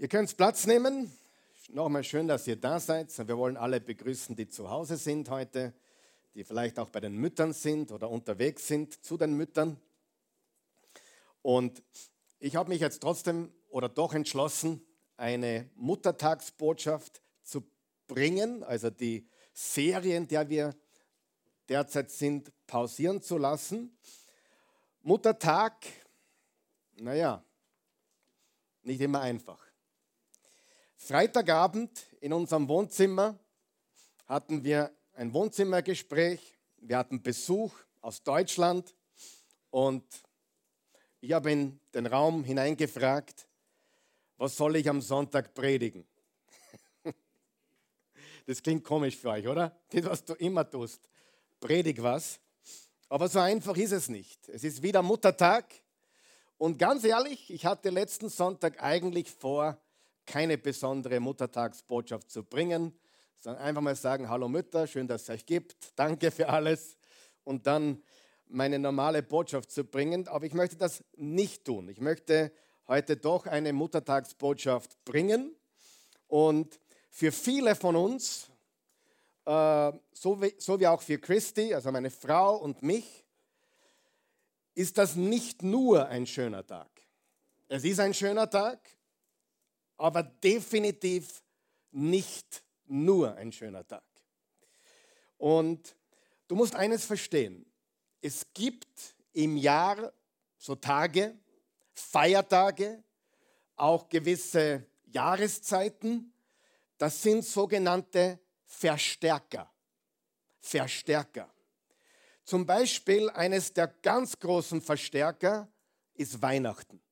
Ihr könnt Platz nehmen. Nochmal schön, dass ihr da seid. Wir wollen alle begrüßen, die zu Hause sind heute, die vielleicht auch bei den Müttern sind oder unterwegs sind zu den Müttern. Und ich habe mich jetzt trotzdem oder doch entschlossen, eine Muttertagsbotschaft zu bringen, also die Serien, der wir derzeit sind, pausieren zu lassen. Muttertag, naja, nicht immer einfach. Freitagabend in unserem Wohnzimmer hatten wir ein Wohnzimmergespräch. Wir hatten Besuch aus Deutschland und ich habe in den Raum hineingefragt, was soll ich am Sonntag predigen? Das klingt komisch für euch, oder? Das, was du immer tust. Predig was. Aber so einfach ist es nicht. Es ist wieder Muttertag. Und ganz ehrlich, ich hatte letzten Sonntag eigentlich vor, keine besondere Muttertagsbotschaft zu bringen, sondern einfach mal sagen, hallo Mütter, schön, dass es euch gibt, danke für alles und dann meine normale Botschaft zu bringen. Aber ich möchte das nicht tun. Ich möchte heute doch eine Muttertagsbotschaft bringen und für viele von uns, äh, so, wie, so wie auch für Christi, also meine Frau und mich, ist das nicht nur ein schöner Tag. Es ist ein schöner Tag, aber definitiv nicht nur ein schöner Tag. Und du musst eines verstehen. Es gibt im Jahr so Tage, Feiertage, auch gewisse Jahreszeiten, das sind sogenannte Verstärker. Verstärker. Zum Beispiel eines der ganz großen Verstärker ist Weihnachten.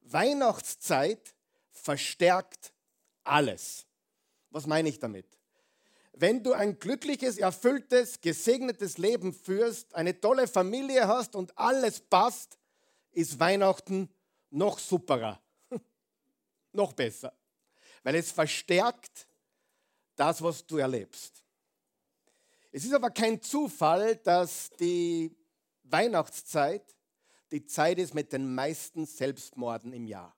Weihnachtszeit verstärkt alles. Was meine ich damit? Wenn du ein glückliches, erfülltes, gesegnetes Leben führst, eine tolle Familie hast und alles passt, ist Weihnachten noch superer, noch besser, weil es verstärkt das, was du erlebst. Es ist aber kein Zufall, dass die Weihnachtszeit die Zeit ist mit den meisten Selbstmorden im Jahr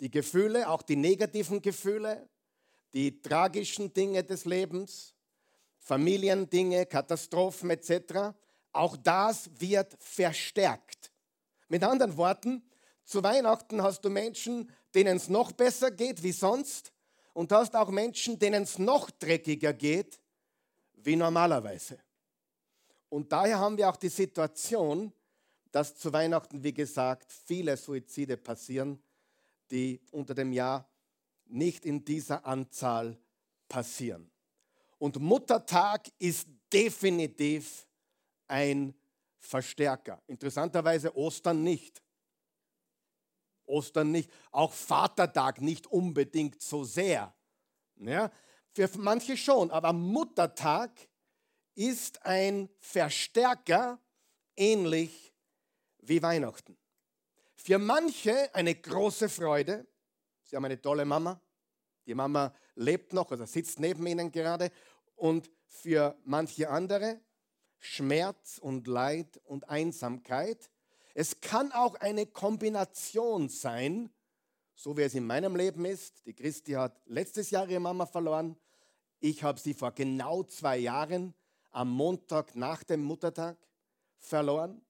die Gefühle, auch die negativen Gefühle, die tragischen Dinge des Lebens, Familiendinge, Katastrophen etc., auch das wird verstärkt. Mit anderen Worten, zu Weihnachten hast du Menschen, denen es noch besser geht wie sonst und hast auch Menschen, denen es noch dreckiger geht wie normalerweise. Und daher haben wir auch die Situation, dass zu Weihnachten, wie gesagt, viele Suizide passieren die unter dem Jahr nicht in dieser Anzahl passieren. Und Muttertag ist definitiv ein Verstärker. Interessanterweise Ostern nicht. Ostern nicht. Auch Vatertag nicht unbedingt so sehr. Ja, für manche schon, aber Muttertag ist ein Verstärker, ähnlich wie Weihnachten. Für manche eine große Freude. Sie haben eine tolle Mama. Die Mama lebt noch oder sitzt neben ihnen gerade. Und für manche andere Schmerz und Leid und Einsamkeit. Es kann auch eine Kombination sein, so wie es in meinem Leben ist. Die Christi hat letztes Jahr ihre Mama verloren. Ich habe sie vor genau zwei Jahren am Montag nach dem Muttertag verloren.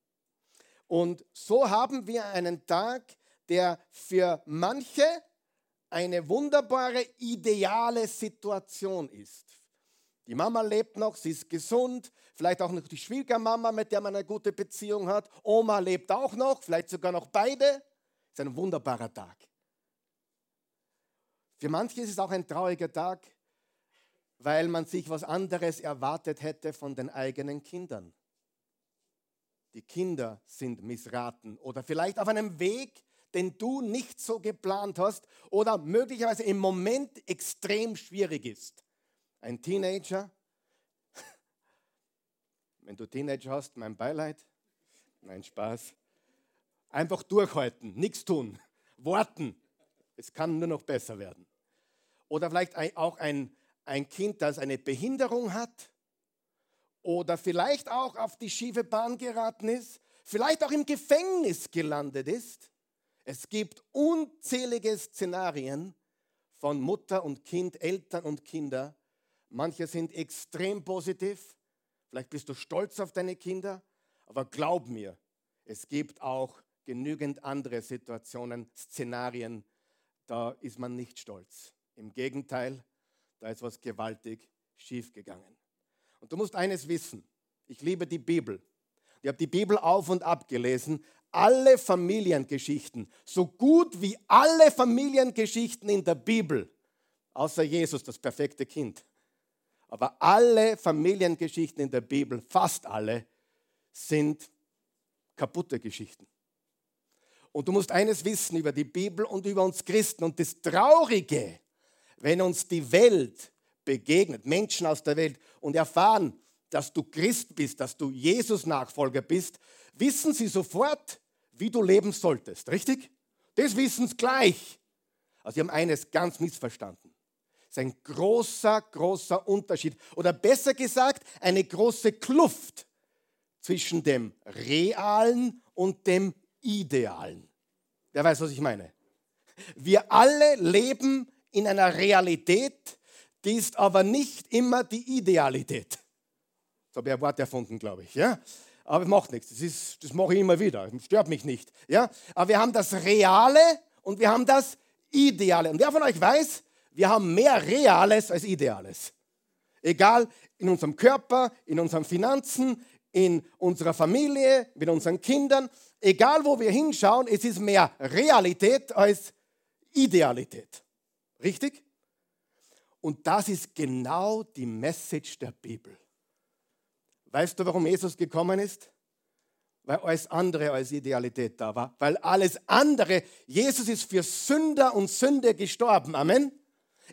Und so haben wir einen Tag, der für manche eine wunderbare, ideale Situation ist. Die Mama lebt noch, sie ist gesund, vielleicht auch noch die Schwiegermama, mit der man eine gute Beziehung hat. Oma lebt auch noch, vielleicht sogar noch beide. Es ist ein wunderbarer Tag. Für manche ist es auch ein trauriger Tag, weil man sich was anderes erwartet hätte von den eigenen Kindern die Kinder sind missraten oder vielleicht auf einem Weg, den du nicht so geplant hast oder möglicherweise im Moment extrem schwierig ist. Ein Teenager, wenn du Teenager hast, mein Beileid, mein Spaß. Einfach durchhalten, nichts tun, warten. Es kann nur noch besser werden. Oder vielleicht auch ein, ein Kind, das eine Behinderung hat oder vielleicht auch auf die schiefe Bahn geraten ist, vielleicht auch im Gefängnis gelandet ist. Es gibt unzählige Szenarien von Mutter und Kind, Eltern und Kinder. Manche sind extrem positiv. Vielleicht bist du stolz auf deine Kinder. Aber glaub mir, es gibt auch genügend andere Situationen, Szenarien, da ist man nicht stolz. Im Gegenteil, da ist was gewaltig schiefgegangen. Und du musst eines wissen. Ich liebe die Bibel. Ich habe die Bibel auf und ab gelesen. Alle Familiengeschichten, so gut wie alle Familiengeschichten in der Bibel, außer Jesus, das perfekte Kind. Aber alle Familiengeschichten in der Bibel, fast alle, sind kaputte Geschichten. Und du musst eines wissen über die Bibel und über uns Christen. Und das Traurige, wenn uns die Welt begegnet, Menschen aus der Welt, und erfahren, dass du Christ bist, dass du Jesus-Nachfolger bist, wissen sie sofort, wie du leben solltest. Richtig? Das wissen sie gleich. Also sie haben eines ganz missverstanden. Es ist ein großer, großer Unterschied. Oder besser gesagt, eine große Kluft zwischen dem Realen und dem Idealen. Wer weiß, was ich meine? Wir alle leben in einer Realität, die ist aber nicht immer die Idealität. So habe ich ein Wort erfunden, glaube ich. Ja? Aber macht nichts. Das, ist, das mache ich immer wieder. Das stört mich nicht. Ja? Aber wir haben das Reale und wir haben das Ideale. Und wer von euch weiß, wir haben mehr Reales als Ideales. Egal in unserem Körper, in unseren Finanzen, in unserer Familie, mit unseren Kindern. Egal wo wir hinschauen, es ist mehr Realität als Idealität. Richtig? Und das ist genau die Message der Bibel. Weißt du, warum Jesus gekommen ist? Weil alles andere als Idealität da war. Weil alles andere, Jesus ist für Sünder und Sünde gestorben. Amen.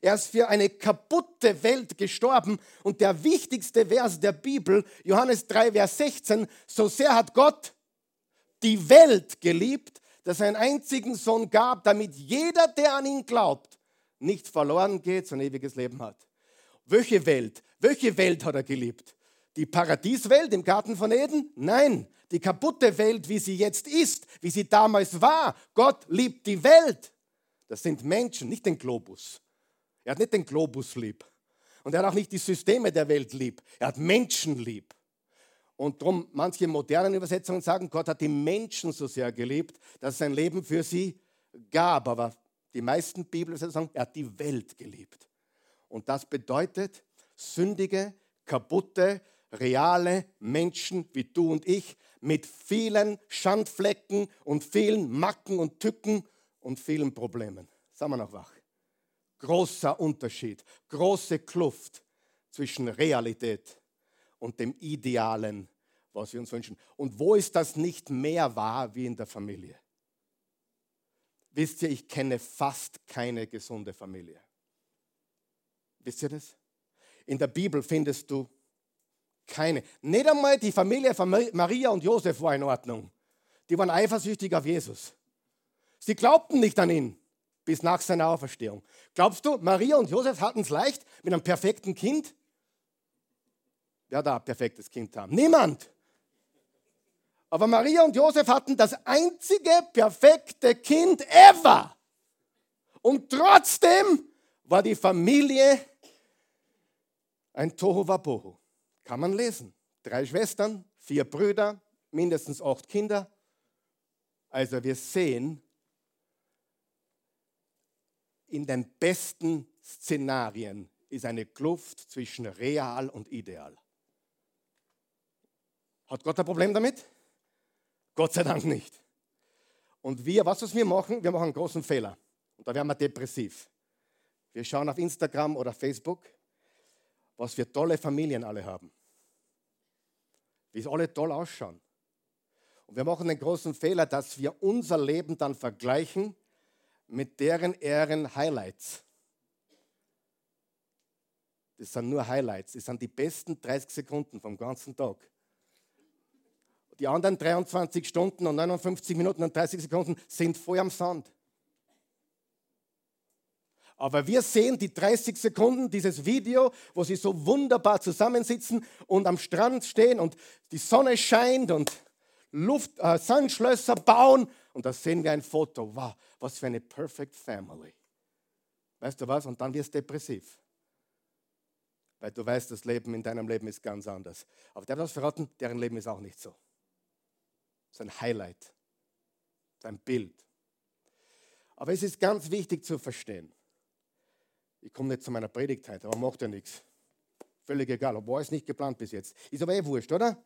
Er ist für eine kaputte Welt gestorben. Und der wichtigste Vers der Bibel, Johannes 3, Vers 16, so sehr hat Gott die Welt geliebt, dass er einen einzigen Sohn gab, damit jeder, der an ihn glaubt, nicht verloren geht, sondern ewiges Leben hat. Welche Welt? Welche Welt hat er geliebt? Die Paradieswelt im Garten von Eden? Nein, die kaputte Welt, wie sie jetzt ist, wie sie damals war. Gott liebt die Welt. Das sind Menschen, nicht den Globus. Er hat nicht den Globus lieb. Und er hat auch nicht die Systeme der Welt lieb. Er hat Menschen lieb. Und darum, manche modernen Übersetzungen sagen, Gott hat die Menschen so sehr geliebt, dass er sein Leben für sie gab. Aber die meisten Bibelübersetzungen sagen, er hat die Welt geliebt. Und das bedeutet, sündige, kaputte, reale Menschen wie du und ich mit vielen Schandflecken und vielen Macken und Tücken und vielen Problemen. Sagen wir noch wach. Großer Unterschied, große Kluft zwischen Realität und dem Idealen, was wir uns wünschen. Und wo ist das nicht mehr wahr wie in der Familie? Wisst ihr, ich kenne fast keine gesunde Familie. Wisst ihr das? In der Bibel findest du keine. Nicht einmal die Familie von Maria und Josef war in Ordnung. Die waren eifersüchtig auf Jesus. Sie glaubten nicht an ihn bis nach seiner Auferstehung. Glaubst du, Maria und Josef hatten es leicht mit einem perfekten Kind? Wer da ein perfektes Kind haben? Niemand. Aber Maria und Josef hatten das einzige perfekte Kind ever. Und trotzdem war die Familie ein Tohuwabohu. Kann man lesen. Drei Schwestern, vier Brüder, mindestens acht Kinder. Also wir sehen, in den besten Szenarien ist eine Kluft zwischen real und ideal. Hat Gott ein Problem damit? Gott sei Dank nicht. Und wir, was wir machen, wir machen einen großen Fehler. Und da werden wir depressiv. Wir schauen auf Instagram oder Facebook was wir tolle Familien alle haben. Wie es alle toll ausschauen. Und wir machen den großen Fehler, dass wir unser Leben dann vergleichen mit deren Ehren Highlights. Das sind nur Highlights. Das sind die besten 30 Sekunden vom ganzen Tag. Die anderen 23 Stunden und 59 Minuten und 30 Sekunden sind voll am Sand. Aber wir sehen die 30 Sekunden dieses Video, wo sie so wunderbar zusammensitzen und am Strand stehen und die Sonne scheint und Luft, äh, Sandschlösser bauen. Und da sehen wir ein Foto. Wow, was für eine perfect family. Weißt du was? Und dann wirst du depressiv. Weil du weißt, das Leben in deinem Leben ist ganz anders. Aber der hat das verraten, deren Leben ist auch nicht so. Das ist ein Highlight. Das ist ein Bild. Aber es ist ganz wichtig zu verstehen. Ich komme nicht zu meiner Predigt heute, aber macht ja nichts. Völlig egal, war es nicht geplant bis jetzt. Ist aber eh wurscht, oder?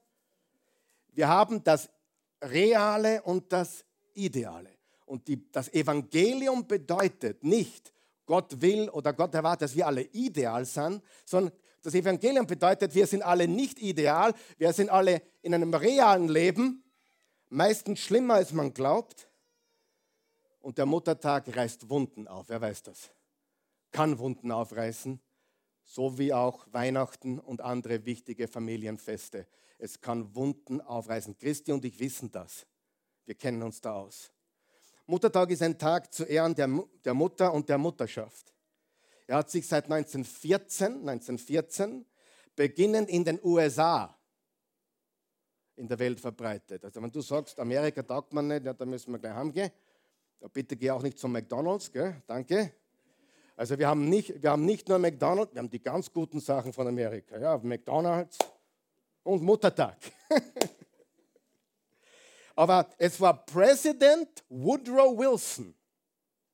Wir haben das Reale und das Ideale. Und die, das Evangelium bedeutet nicht, Gott will oder Gott erwartet, dass wir alle ideal sind, sondern das Evangelium bedeutet, wir sind alle nicht ideal, wir sind alle in einem realen Leben, meistens schlimmer als man glaubt. Und der Muttertag reißt Wunden auf, wer weiß das? Kann Wunden aufreißen, so wie auch Weihnachten und andere wichtige Familienfeste. Es kann Wunden aufreißen. Christi und ich wissen das. Wir kennen uns da aus. Muttertag ist ein Tag zu Ehren der, der Mutter und der Mutterschaft. Er hat sich seit 1914, 1914 beginnend in den USA in der Welt verbreitet. Also wenn du sagst, Amerika taugt man nicht, ja, dann müssen wir gleich heimgehen. Ja, bitte geh auch nicht zum McDonald's, gell? danke. Also wir haben, nicht, wir haben nicht nur McDonald's, wir haben die ganz guten Sachen von Amerika. Ja, McDonald's und Muttertag. Aber es war Präsident Woodrow Wilson.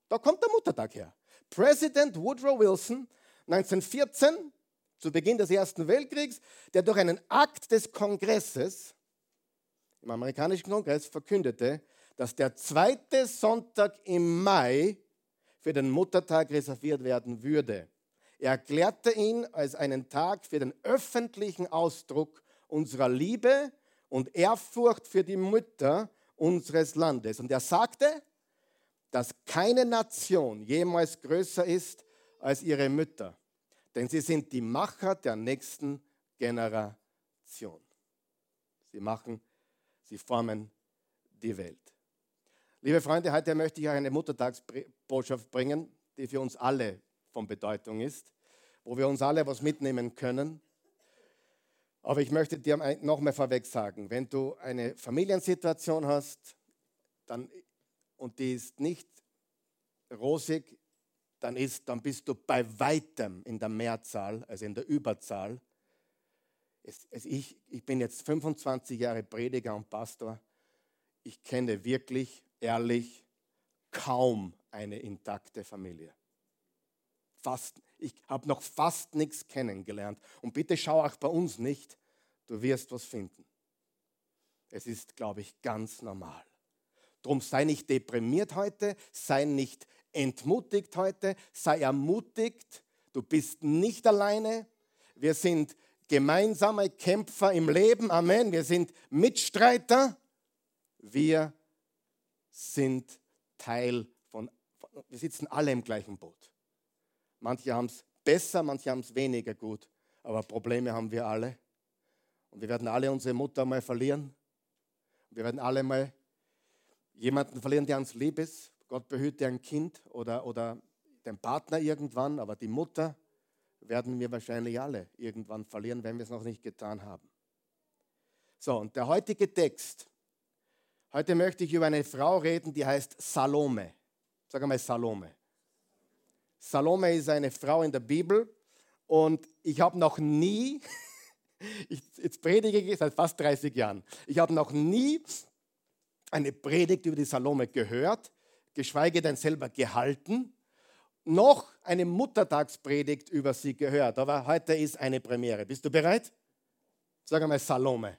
Da kommt der Muttertag her. Präsident Woodrow Wilson 1914, zu Beginn des Ersten Weltkriegs, der durch einen Akt des Kongresses im amerikanischen Kongress verkündete, dass der zweite Sonntag im Mai für den Muttertag reserviert werden würde. Er erklärte ihn als einen Tag für den öffentlichen Ausdruck unserer Liebe und Ehrfurcht für die Mütter unseres Landes. Und er sagte, dass keine Nation jemals größer ist als ihre Mütter, denn sie sind die Macher der nächsten Generation. Sie machen, sie formen die Welt. Liebe Freunde, heute möchte ich euch eine Muttertagsbotschaft bringen, die für uns alle von Bedeutung ist, wo wir uns alle was mitnehmen können. Aber ich möchte dir noch mal vorweg sagen, wenn du eine Familiensituation hast dann, und die ist nicht rosig, dann, ist, dann bist du bei weitem in der Mehrzahl, also in der Überzahl. Es, es, ich, ich bin jetzt 25 Jahre Prediger und Pastor. Ich kenne wirklich ehrlich kaum eine intakte Familie. Fast, ich habe noch fast nichts kennengelernt. Und bitte schau auch bei uns nicht, du wirst was finden. Es ist, glaube ich, ganz normal. Drum sei nicht deprimiert heute, sei nicht entmutigt heute, sei ermutigt, du bist nicht alleine. Wir sind gemeinsame Kämpfer im Leben, Amen. Wir sind Mitstreiter. Wir sind Teil von, wir sitzen alle im gleichen Boot. Manche haben es besser, manche haben es weniger gut, aber Probleme haben wir alle. Und wir werden alle unsere Mutter mal verlieren. Wir werden alle mal jemanden verlieren, der uns lieb ist. Gott behüte ein Kind oder, oder den Partner irgendwann, aber die Mutter werden wir wahrscheinlich alle irgendwann verlieren, wenn wir es noch nicht getan haben. So, und der heutige Text Heute möchte ich über eine Frau reden, die heißt Salome. Sag einmal Salome. Salome ist eine Frau in der Bibel und ich habe noch nie, ich, jetzt predige ich seit fast 30 Jahren, ich habe noch nie eine Predigt über die Salome gehört, geschweige denn selber gehalten, noch eine Muttertagspredigt über sie gehört. Aber heute ist eine Premiere. Bist du bereit? Sag einmal Salome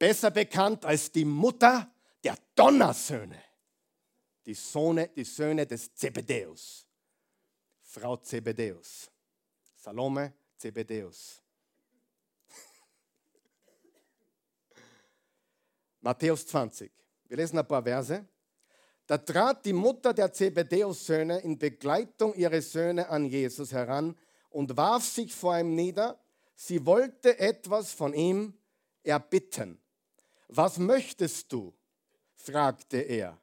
besser bekannt als die Mutter der Donnersöhne, die, Sohne, die Söhne des Zebedeus, Frau Zebedeus, Salome Zebedeus. Matthäus 20. Wir lesen ein paar Verse. Da trat die Mutter der Zebedeus-Söhne in Begleitung ihrer Söhne an Jesus heran und warf sich vor ihm nieder. Sie wollte etwas von ihm erbitten. Was möchtest du? fragte er.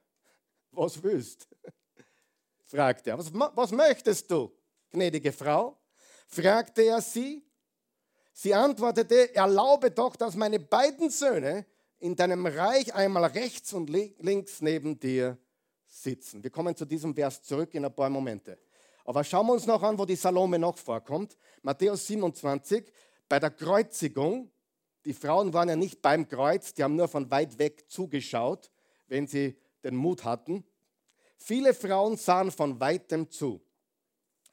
Was willst? fragte er. Was, was möchtest du, gnädige Frau? fragte er sie. Sie antwortete, erlaube doch, dass meine beiden Söhne in deinem Reich einmal rechts und links neben dir sitzen. Wir kommen zu diesem Vers zurück in ein paar Momente. Aber schauen wir uns noch an, wo die Salome noch vorkommt. Matthäus 27, bei der Kreuzigung. Die Frauen waren ja nicht beim Kreuz, die haben nur von weit weg zugeschaut, wenn sie den Mut hatten. Viele Frauen sahen von weitem zu.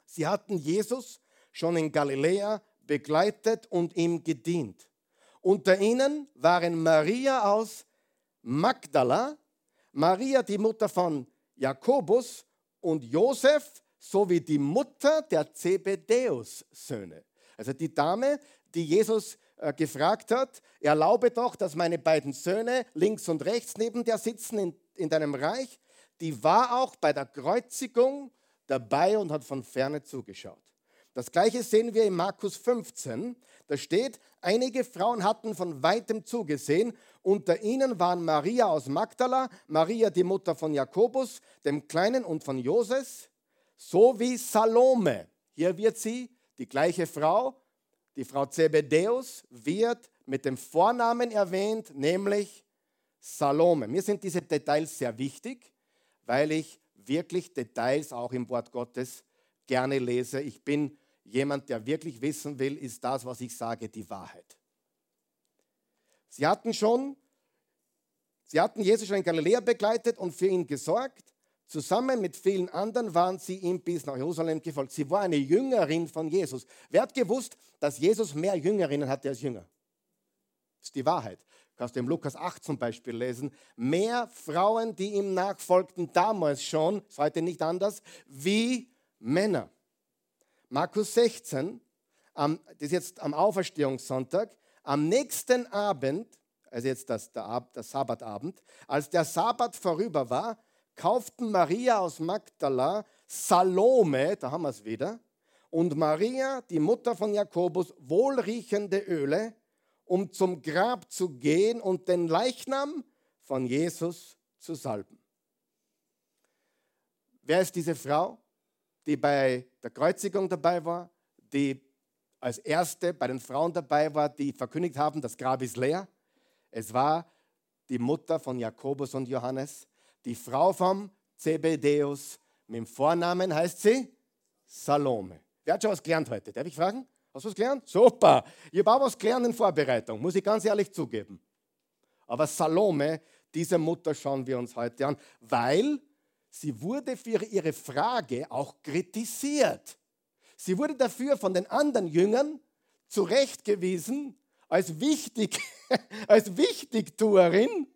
Sie hatten Jesus schon in Galiläa begleitet und ihm gedient. Unter ihnen waren Maria aus Magdala, Maria die Mutter von Jakobus und Josef sowie die Mutter der Zebedäus-Söhne. Also die Dame, die Jesus äh, gefragt hat, erlaube doch, dass meine beiden Söhne links und rechts neben dir sitzen in, in deinem Reich, die war auch bei der Kreuzigung dabei und hat von ferne zugeschaut. Das gleiche sehen wir in Markus 15. Da steht, einige Frauen hatten von weitem zugesehen. Unter ihnen waren Maria aus Magdala, Maria die Mutter von Jakobus, dem Kleinen und von Joses, sowie Salome. Hier wird sie, die gleiche Frau, die Frau Zebedäus, wird mit dem Vornamen erwähnt, nämlich Salome. Mir sind diese Details sehr wichtig, weil ich wirklich Details auch im Wort Gottes gerne lese. Ich bin jemand, der wirklich wissen will, ist das, was ich sage, die Wahrheit. Sie hatten schon, sie hatten Jesus schon in Galiläa begleitet und für ihn gesorgt. Zusammen mit vielen anderen waren sie ihm bis nach Jerusalem gefolgt. Sie war eine Jüngerin von Jesus. Wer hat gewusst, dass Jesus mehr Jüngerinnen hatte als Jünger? Das ist die Wahrheit. Du kannst du im Lukas 8 zum Beispiel lesen. Mehr Frauen, die ihm nachfolgten, damals schon, ist heute nicht anders, wie Männer. Markus 16, das ist jetzt am Auferstehungssonntag, am nächsten Abend, also jetzt das, der, der Sabbatabend, als der Sabbat vorüber war, kauften Maria aus Magdala, Salome, da haben wir es wieder, und Maria, die Mutter von Jakobus, wohlriechende Öle, um zum Grab zu gehen und den Leichnam von Jesus zu salben. Wer ist diese Frau? Die bei der Kreuzigung dabei war, die als erste bei den Frauen dabei war, die verkündigt haben, das Grab ist leer. Es war die Mutter von Jakobus und Johannes, die Frau vom Zebedäus. Mit dem Vornamen heißt sie Salome. Wer hat schon was gelernt heute? Darf ich fragen? Hast du was gelernt? Super. Ich habe auch was gelernt in Vorbereitung, muss ich ganz ehrlich zugeben. Aber Salome, diese Mutter schauen wir uns heute an, weil sie wurde für ihre Frage auch kritisiert. Sie wurde dafür von den anderen Jüngern zurechtgewiesen als wichtig, als Wichtigtuerin.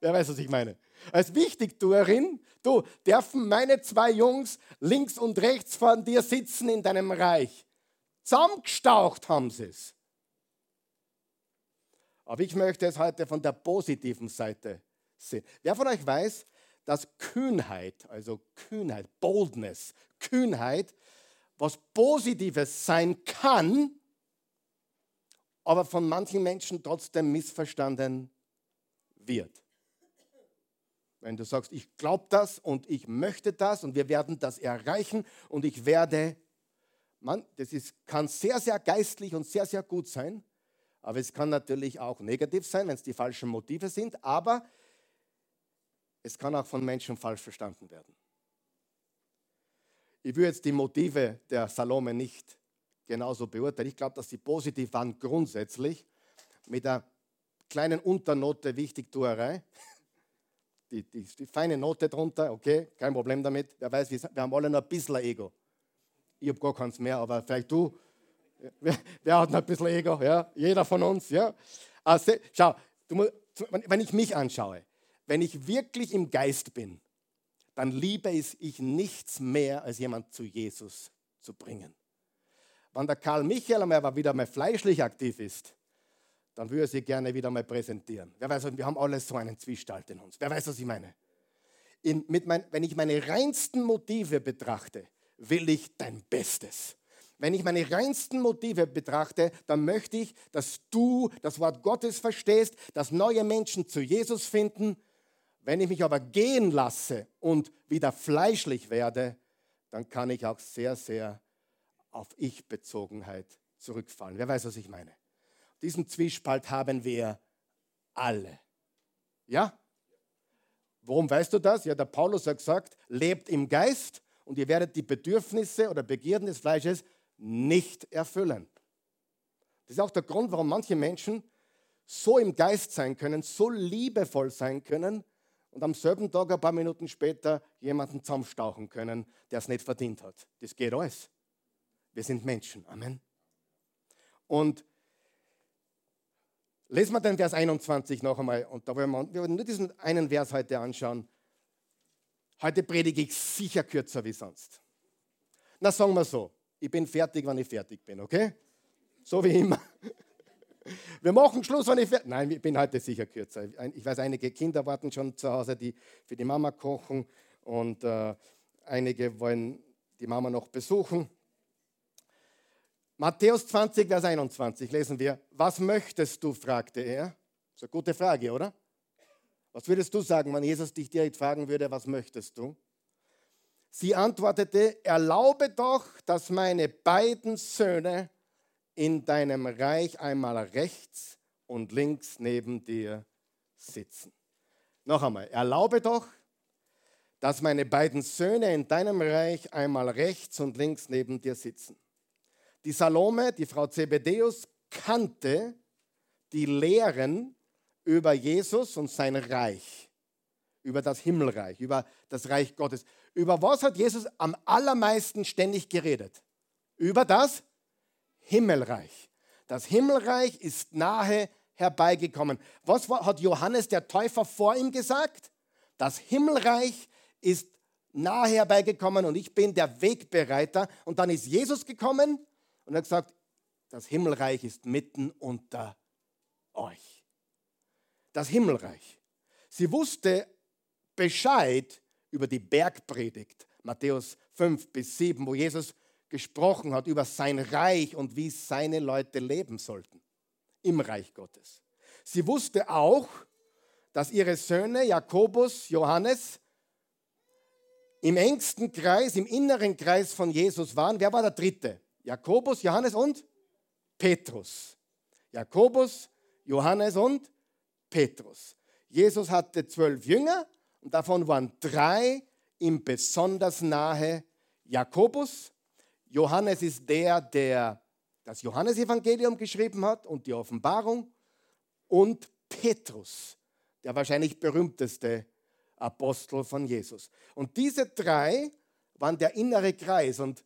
Wer weiß, was ich meine? Als Wichtigtuerin, du, dürfen meine zwei Jungs links und rechts von dir sitzen in deinem Reich. Zusammengestaucht haben sie es. Aber ich möchte es heute von der positiven Seite sehen. Wer von euch weiß, dass Kühnheit, also Kühnheit, Boldness, Kühnheit, was Positives sein kann, aber von manchen Menschen trotzdem missverstanden wird. Wenn du sagst, ich glaube das und ich möchte das und wir werden das erreichen und ich werde, man, das ist, kann sehr, sehr geistlich und sehr, sehr gut sein, aber es kann natürlich auch negativ sein, wenn es die falschen Motive sind, aber es kann auch von Menschen falsch verstanden werden. Ich will jetzt die Motive der Salome nicht genauso beurteilen. Ich glaube, dass sie positiv waren grundsätzlich, mit der kleinen Unternote Wichtigtuerei. Die, die, die feine Note drunter, okay, kein Problem damit. Wer weiß, wir, wir haben alle noch ein bisschen Ego. Ich habe gar keins mehr, aber vielleicht du. Wer, wer, hat noch ein bisschen Ego? Ja? Jeder von uns. Ja? Also, schau, du, wenn ich mich anschaue, wenn ich wirklich im Geist bin, dann liebe ich nichts mehr, als jemand zu Jesus zu bringen. Wenn der Karl Michael einmal wieder mal fleischlich aktiv ist, dann würde er sie gerne wieder mal präsentieren. Wer weiß, wir haben alle so einen Zwiespalt in uns. Wer weiß, was ich meine? In, mein, wenn ich meine reinsten Motive betrachte, will ich dein Bestes. Wenn ich meine reinsten Motive betrachte, dann möchte ich, dass du das Wort Gottes verstehst, dass neue Menschen zu Jesus finden wenn ich mich aber gehen lasse und wieder fleischlich werde, dann kann ich auch sehr, sehr auf Ich-Bezogenheit zurückfallen. Wer weiß, was ich meine? Diesen Zwiespalt haben wir alle. Ja? Warum weißt du das? Ja, der Paulus hat gesagt, lebt im Geist und ihr werdet die Bedürfnisse oder Begierden des Fleisches nicht erfüllen. Das ist auch der Grund, warum manche Menschen so im Geist sein können, so liebevoll sein können und am selben Tag, ein paar Minuten später, jemanden zusammenstauchen können, der es nicht verdient hat. Das geht alles. Wir sind Menschen. Amen. Und lesen wir den Vers 21 noch einmal. Und da wollen wir, wir wollen nur diesen einen Vers heute anschauen. Heute predige ich sicher kürzer wie sonst. Na, sagen wir so. Ich bin fertig, wenn ich fertig bin, okay? So wie immer. Wir machen Schluss, wenn ich fertig Nein, ich bin heute sicher kürzer. Ich weiß, einige Kinder warten schon zu Hause, die für die Mama kochen und äh, einige wollen die Mama noch besuchen. Matthäus 20, Vers 21 lesen wir, was möchtest du, fragte er. Das ist eine gute Frage, oder? Was würdest du sagen, wenn Jesus dich direkt fragen würde, was möchtest du? Sie antwortete, erlaube doch, dass meine beiden Söhne in deinem Reich einmal rechts und links neben dir sitzen. Noch einmal, erlaube doch, dass meine beiden Söhne in deinem Reich einmal rechts und links neben dir sitzen. Die Salome, die Frau Zebedeus, kannte die Lehren über Jesus und sein Reich, über das Himmelreich, über das Reich Gottes. Über was hat Jesus am allermeisten ständig geredet? Über das Himmelreich. Das Himmelreich ist nahe herbeigekommen. Was hat Johannes der Täufer vor ihm gesagt? Das Himmelreich ist nahe herbeigekommen und ich bin der Wegbereiter. Und dann ist Jesus gekommen und hat gesagt, das Himmelreich ist mitten unter euch. Das Himmelreich. Sie wusste Bescheid über die Bergpredigt, Matthäus 5 bis 7, wo Jesus gesprochen hat über sein Reich und wie seine Leute leben sollten im Reich Gottes. Sie wusste auch, dass ihre Söhne Jakobus, Johannes im engsten Kreis, im inneren Kreis von Jesus waren. Wer war der dritte? Jakobus, Johannes und Petrus. Jakobus, Johannes und Petrus. Jesus hatte zwölf Jünger und davon waren drei ihm besonders nahe. Jakobus, Johannes ist der, der das Johannesevangelium geschrieben hat und die Offenbarung. Und Petrus, der wahrscheinlich berühmteste Apostel von Jesus. Und diese drei waren der innere Kreis und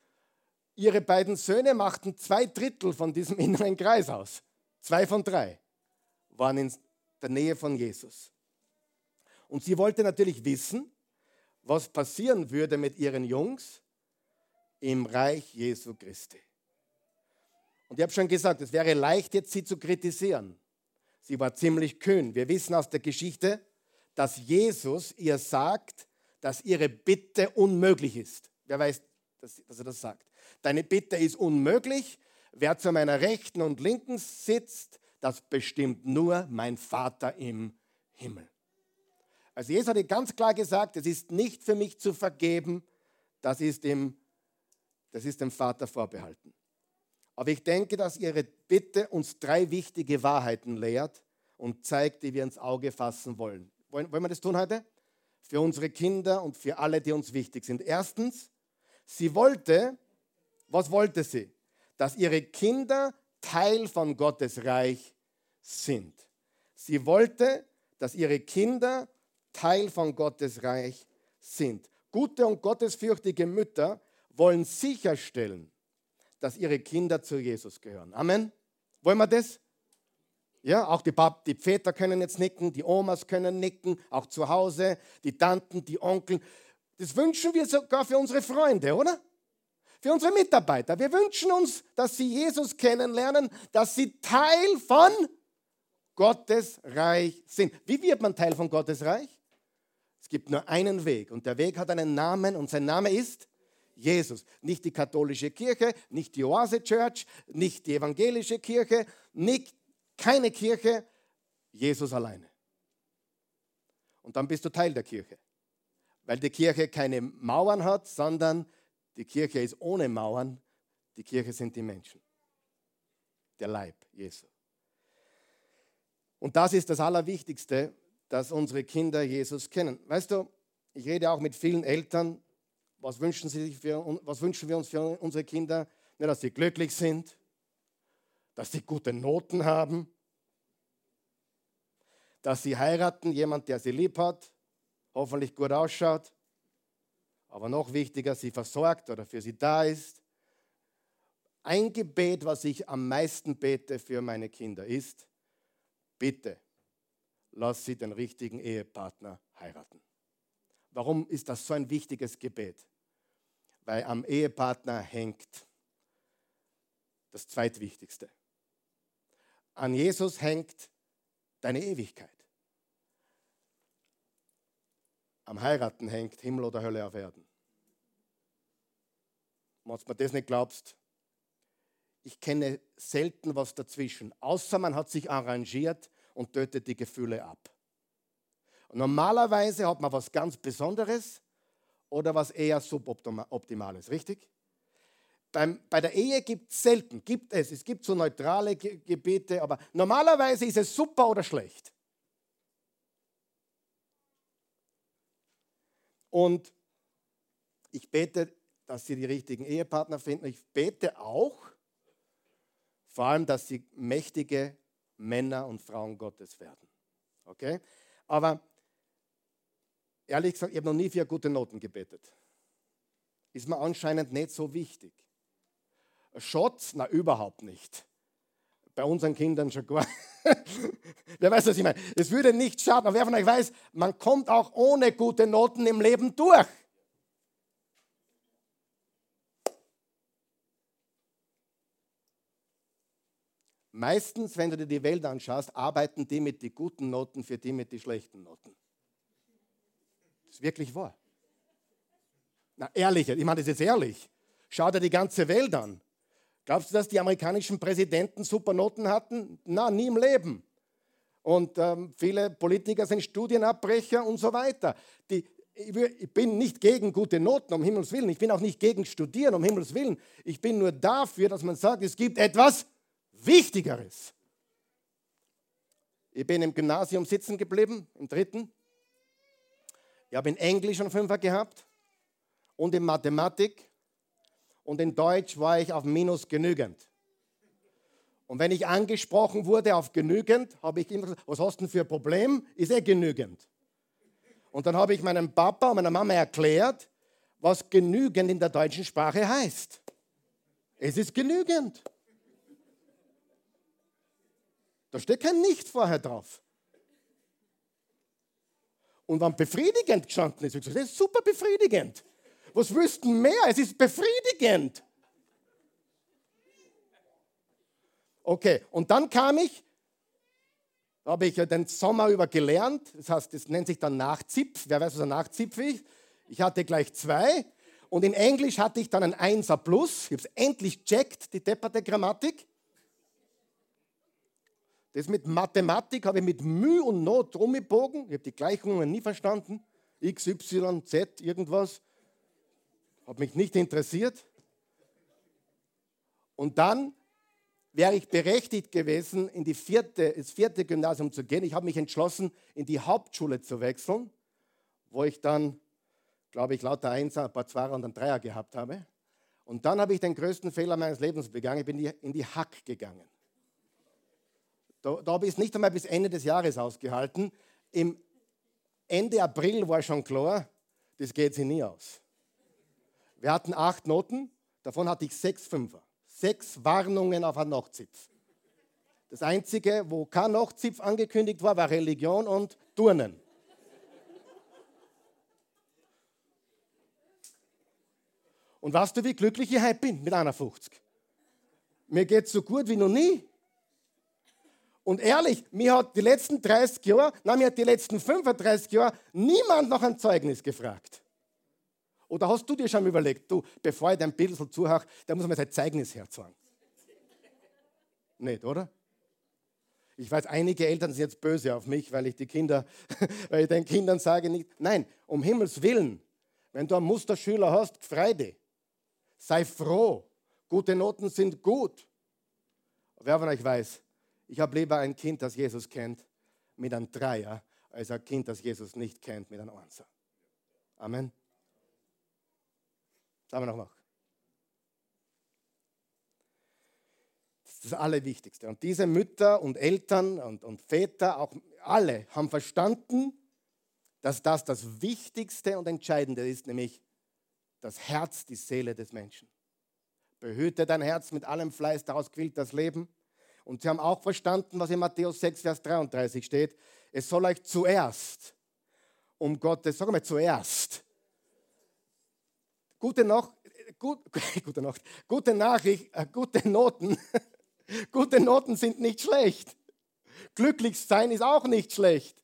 ihre beiden Söhne machten zwei Drittel von diesem inneren Kreis aus. Zwei von drei waren in der Nähe von Jesus. Und sie wollte natürlich wissen, was passieren würde mit ihren Jungs, im Reich Jesu Christi. Und ich habe schon gesagt, es wäre leicht, jetzt sie zu kritisieren. Sie war ziemlich kühn. Wir wissen aus der Geschichte, dass Jesus ihr sagt, dass ihre Bitte unmöglich ist. Wer weiß, dass, er das sagt? Deine Bitte ist unmöglich. Wer zu meiner Rechten und Linken sitzt, das bestimmt nur mein Vater im Himmel. Also Jesus hat ganz klar gesagt, es ist nicht für mich zu vergeben, das ist im das ist dem Vater vorbehalten. Aber ich denke, dass Ihre Bitte uns drei wichtige Wahrheiten lehrt und zeigt, die wir ins Auge fassen wollen. Wollen, wollen wir das tun heute? Für unsere Kinder und für alle, die uns wichtig sind. Erstens, sie wollte, was wollte sie? Dass ihre Kinder Teil von Gottes Reich sind. Sie wollte, dass ihre Kinder Teil von Gottes Reich sind. Gute und gottesfürchtige Mütter wollen sicherstellen, dass ihre Kinder zu Jesus gehören. Amen. Wollen wir das? Ja, auch die, Pap die Väter können jetzt nicken, die Omas können nicken, auch zu Hause, die Tanten, die Onkel. Das wünschen wir sogar für unsere Freunde, oder? Für unsere Mitarbeiter. Wir wünschen uns, dass sie Jesus kennenlernen, dass sie Teil von Gottes Reich sind. Wie wird man Teil von Gottes Reich? Es gibt nur einen Weg und der Weg hat einen Namen und sein Name ist Jesus. Nicht die katholische Kirche, nicht die Oase Church, nicht die evangelische Kirche, nicht, keine Kirche, Jesus alleine. Und dann bist du Teil der Kirche. Weil die Kirche keine Mauern hat, sondern die Kirche ist ohne Mauern. Die Kirche sind die Menschen. Der Leib Jesu. Und das ist das Allerwichtigste. dass unsere Kinder Jesus kennen. Weißt du, ich rede auch mit vielen Eltern, was wünschen, sie sich für, was wünschen wir uns für unsere Kinder? Ja, dass sie glücklich sind, dass sie gute Noten haben, dass sie heiraten, jemand, der sie lieb hat, hoffentlich gut ausschaut, aber noch wichtiger, sie versorgt oder für sie da ist. Ein Gebet, was ich am meisten bete für meine Kinder, ist, bitte, lass sie den richtigen Ehepartner heiraten. Warum ist das so ein wichtiges Gebet? Weil am Ehepartner hängt das Zweitwichtigste. An Jesus hängt deine Ewigkeit. Am Heiraten hängt Himmel oder Hölle auf Erden. Wenn du mir das nicht glaubst, ich kenne selten was dazwischen, außer man hat sich arrangiert und tötet die Gefühle ab. Und normalerweise hat man was ganz Besonderes oder was eher suboptimales, richtig? Beim, bei der Ehe gibt es selten, gibt es, es gibt so neutrale Ge Gebete, aber normalerweise ist es super oder schlecht. Und ich bete, dass sie die richtigen Ehepartner finden. Ich bete auch, vor allem, dass sie mächtige Männer und Frauen Gottes werden. Okay? Aber ehrlich gesagt, ich habe noch nie für gute Noten gebetet. Ist mir anscheinend nicht so wichtig. Schotz? Na, überhaupt nicht. Bei unseren Kindern schon gar. wer weiß, was ich meine. Es würde nicht schaden, aber wer von euch weiß, man kommt auch ohne gute Noten im Leben durch. Meistens, wenn du dir die Welt anschaust, arbeiten die mit den guten Noten für die mit den schlechten Noten. Das ist wirklich wahr. Na, ehrlich, ich meine das jetzt ehrlich. Schau dir die ganze Welt an. Glaubst du, dass die amerikanischen Präsidenten super Noten hatten? Na, nie im Leben. Und ähm, viele Politiker sind Studienabbrecher und so weiter. Die, ich bin nicht gegen gute Noten, um Himmels Willen. Ich bin auch nicht gegen Studieren, um Himmels Willen. Ich bin nur dafür, dass man sagt, es gibt etwas Wichtigeres. Ich bin im Gymnasium sitzen geblieben, im dritten. Ich habe in Englisch einen Fünfer gehabt und in Mathematik und in Deutsch war ich auf Minus genügend. Und wenn ich angesprochen wurde auf genügend, habe ich immer gesagt, was hast du denn für ein Problem? Ist eh genügend. Und dann habe ich meinem Papa und meiner Mama erklärt, was genügend in der deutschen Sprache heißt. Es ist genügend. Da steht kein Nicht vorher drauf. Und wenn befriedigend gestanden ist, das ist super befriedigend. Was du mehr? Es ist befriedigend. Okay, und dann kam ich, habe ich den Sommer über gelernt, das heißt, das nennt sich dann Nachzipf. Wer weiß, was ein Nachzipf ist? Ich hatte gleich zwei und in Englisch hatte ich dann ein Einser Plus. Ich habe es endlich checkt, die depperte Grammatik. Das mit Mathematik habe ich mit Mühe und Not rumgebogen. Ich habe die Gleichungen nie verstanden. X, Y, Z, irgendwas. Hat mich nicht interessiert. Und dann wäre ich berechtigt gewesen, in die vierte, ins vierte Gymnasium zu gehen. Ich habe mich entschlossen, in die Hauptschule zu wechseln, wo ich dann, glaube ich, lauter Einser, ein paar Zweier und ein Dreier gehabt habe. Und dann habe ich den größten Fehler meines Lebens begangen. Ich bin in die Hack gegangen. Da, da habe ich es nicht einmal bis Ende des Jahres ausgehalten. Im Ende April war schon klar, das geht sich nie aus. Wir hatten acht Noten, davon hatte ich sechs Fünfer. Sechs Warnungen auf einen Nachzipf. Das Einzige, wo kein Nachzipf angekündigt war, war Religion und Turnen. Und weißt du, wie glücklich ich heute bin mit 51? Mir geht es so gut wie noch nie. Und ehrlich, mir hat die letzten 30 Jahre, nein, mir hat die letzten 35 Jahre niemand nach ein Zeugnis gefragt. Oder hast du dir schon überlegt, du, bevor ich dein Bild so zuhöre, da muss man sein Zeugnis herzeigen? Nicht, oder? Ich weiß, einige Eltern sind jetzt böse auf mich, weil ich die Kinder, weil ich den Kindern sage nicht, nein, um Himmels Willen, wenn du einen Musterschüler hast, freu dich. Sei froh. Gute Noten sind gut. Wer von euch weiß, ich habe lieber ein Kind, das Jesus kennt, mit einem Dreier, als ein Kind, das Jesus nicht kennt, mit einem Ansatz. Amen. Sagen wir noch mal. Das ist das Allerwichtigste. Und diese Mütter und Eltern und, und Väter, auch alle, haben verstanden, dass das das Wichtigste und Entscheidende ist, nämlich das Herz, die Seele des Menschen. Behüte dein Herz mit allem Fleiß, daraus quillt das Leben. Und sie haben auch verstanden, was in Matthäus 6, Vers 33 steht. Es soll euch zuerst um Gottes, sag mal zuerst. Gute, Nacht, gut, gute, Nacht, gute Nachricht, äh, gute Noten. gute Noten sind nicht schlecht. Glücklich sein ist auch nicht schlecht.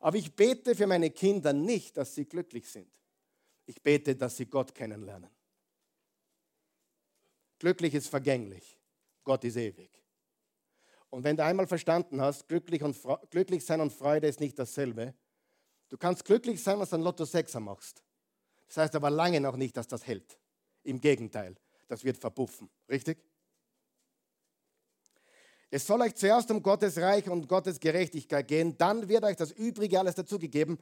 Aber ich bete für meine Kinder nicht, dass sie glücklich sind. Ich bete, dass sie Gott kennenlernen. Glücklich ist vergänglich. Gott ist ewig. Und wenn du einmal verstanden hast, glücklich, und, glücklich sein und Freude ist nicht dasselbe, du kannst glücklich sein, was du ein Lotto 6 machst. Das heißt aber lange noch nicht, dass das hält. Im Gegenteil, das wird verpuffen. Richtig? Es soll euch zuerst um Gottes Reich und Gottes Gerechtigkeit gehen, dann wird euch das Übrige alles dazugegeben.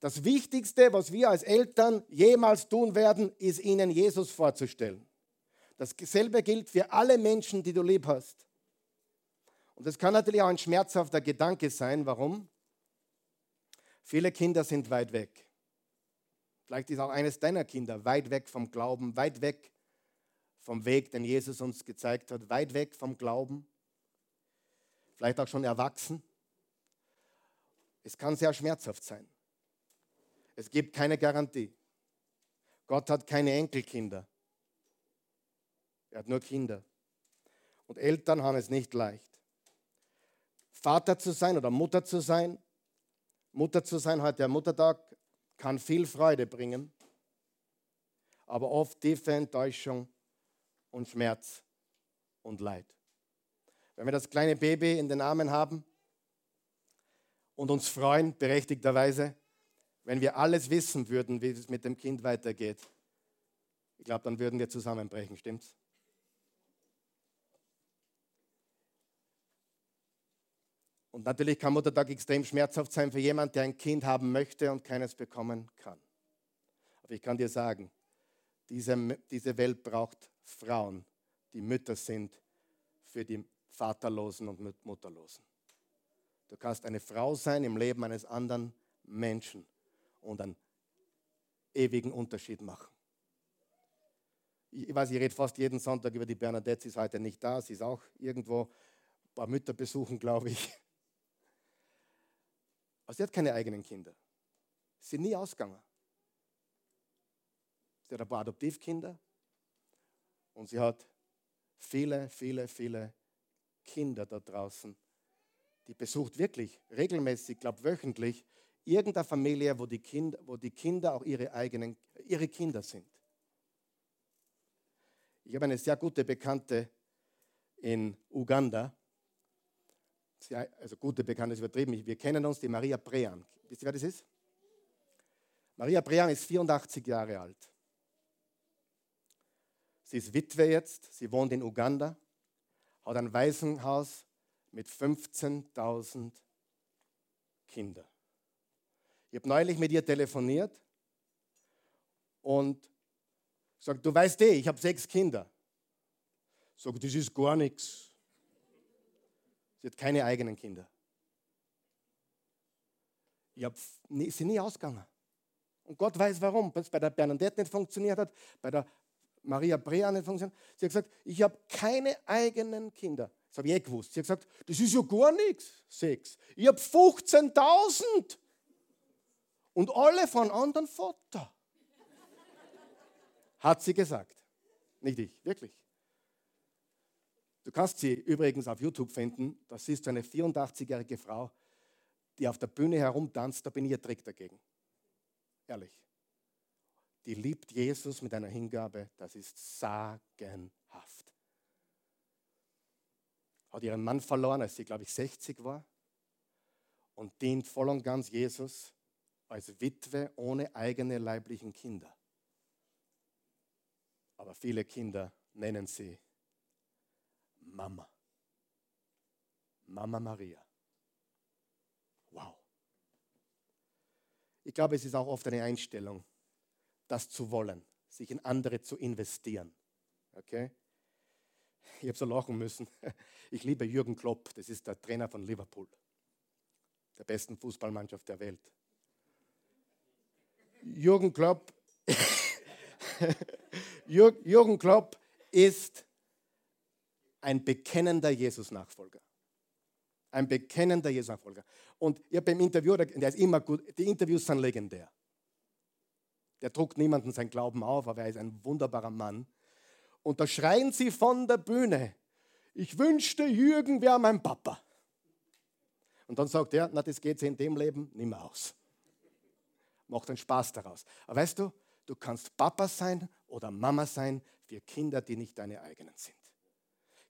Das Wichtigste, was wir als Eltern jemals tun werden, ist ihnen Jesus vorzustellen. Dasselbe gilt für alle Menschen, die du lieb hast. Und das kann natürlich auch ein schmerzhafter Gedanke sein. Warum? Viele Kinder sind weit weg. Vielleicht ist auch eines deiner Kinder weit weg vom Glauben, weit weg vom Weg, den Jesus uns gezeigt hat, weit weg vom Glauben vielleicht auch schon erwachsen. Es kann sehr schmerzhaft sein. Es gibt keine Garantie. Gott hat keine Enkelkinder. Er hat nur Kinder. Und Eltern haben es nicht leicht. Vater zu sein oder Mutter zu sein, Mutter zu sein, heute der Muttertag, kann viel Freude bringen, aber oft tiefe Enttäuschung und Schmerz und Leid. Wenn wir das kleine Baby in den Armen haben und uns freuen, berechtigterweise, wenn wir alles wissen würden, wie es mit dem Kind weitergeht, ich glaube, dann würden wir zusammenbrechen, stimmt's? Und natürlich kann Muttertag extrem schmerzhaft sein für jemanden, der ein Kind haben möchte und keines bekommen kann. Aber ich kann dir sagen, diese, diese Welt braucht Frauen, die Mütter sind für die Vaterlosen und Mutterlosen. Du kannst eine Frau sein im Leben eines anderen Menschen und einen ewigen Unterschied machen. Ich weiß, ich rede fast jeden Sonntag über die Bernadette, sie ist heute nicht da, sie ist auch irgendwo ein paar Mütter besuchen, glaube ich. Aber sie hat keine eigenen Kinder. Sie ist nie ausgegangen. Sie hat ein paar Adoptivkinder und sie hat viele, viele, viele Kinder da draußen. Die besucht wirklich regelmäßig, glaube wöchentlich, irgendeine Familie, wo die, Kinder, wo die Kinder auch ihre eigenen, ihre Kinder sind. Ich habe eine sehr gute Bekannte in Uganda. Also gute Bekannte ist übertrieben. Wir kennen uns, die Maria Brean. Wisst ihr, wer das ist? Maria Brean ist 84 Jahre alt. Sie ist Witwe jetzt, sie wohnt in Uganda hat ein Waisenhaus mit 15.000 Kindern. Ich habe neulich mit ihr telefoniert und gesagt, du weißt eh, ich habe sechs Kinder. Sag, das ist gar nichts. Sie hat keine eigenen Kinder. Ich habe sie nie ausgegangen. Und Gott weiß warum. Wenn es bei der Bernadette nicht funktioniert hat, bei der Maria Brea nicht funktioniert. Sie hat gesagt, ich habe keine eigenen Kinder. Das habe ich eh gewusst. Sie hat gesagt, das ist ja gar nichts. Sechs. Ich habe 15.000. Und alle von anderen Vater. Hat sie gesagt. Nicht ich, wirklich. Du kannst sie übrigens auf YouTube finden. Da siehst du eine 84-jährige Frau, die auf der Bühne herumtanzt. Da bin ich ihr Trick dagegen. Ehrlich die liebt Jesus mit einer Hingabe, das ist sagenhaft. Hat ihren Mann verloren, als sie, glaube ich, 60 war und dient voll und ganz Jesus als Witwe ohne eigene leiblichen Kinder. Aber viele Kinder nennen sie Mama. Mama Maria. Wow. Ich glaube, es ist auch oft eine Einstellung, das zu wollen, sich in andere zu investieren. Okay? Ich habe so lachen müssen. Ich liebe Jürgen Klopp, das ist der Trainer von Liverpool, der besten Fußballmannschaft der Welt. Jürgen Klopp, Jürgen Klopp ist ein bekennender Jesus-Nachfolger. Ein bekennender Jesus-Nachfolger. Und ich habe beim Interview, der ist immer gut, die Interviews sind legendär. Der druckt niemanden sein Glauben auf, aber er ist ein wunderbarer Mann. Und da schreien sie von der Bühne, ich wünschte, Jürgen wäre mein Papa. Und dann sagt er, na, das geht sich in dem Leben nicht mehr aus. Macht einen Spaß daraus. Aber weißt du, du kannst Papa sein oder Mama sein für Kinder, die nicht deine eigenen sind.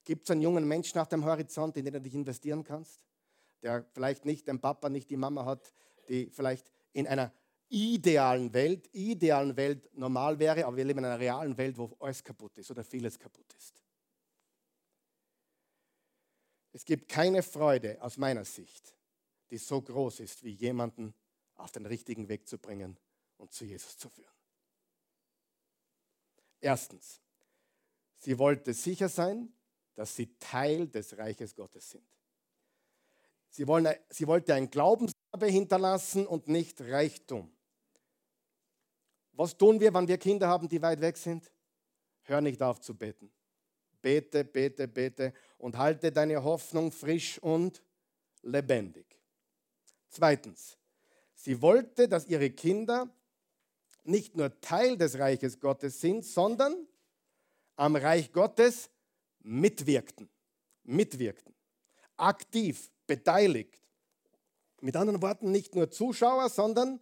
Gibt es einen jungen Menschen nach dem Horizont, in den du dich investieren kannst? Der vielleicht nicht den Papa, nicht die Mama hat, die vielleicht in einer idealen Welt, idealen Welt normal wäre, aber wir leben in einer realen Welt, wo alles kaputt ist oder vieles kaputt ist. Es gibt keine Freude aus meiner Sicht, die so groß ist, wie jemanden auf den richtigen Weg zu bringen und zu Jesus zu führen. Erstens, sie wollte sicher sein, dass sie Teil des Reiches Gottes sind. Sie, wollen, sie wollte ein Glaubenserbe hinterlassen und nicht Reichtum. Was tun wir, wenn wir Kinder haben, die weit weg sind? Hör nicht auf zu beten. Bete, bete, bete und halte deine Hoffnung frisch und lebendig. Zweitens, sie wollte, dass ihre Kinder nicht nur Teil des Reiches Gottes sind, sondern am Reich Gottes mitwirkten. Mitwirkten. Aktiv, beteiligt. Mit anderen Worten, nicht nur Zuschauer, sondern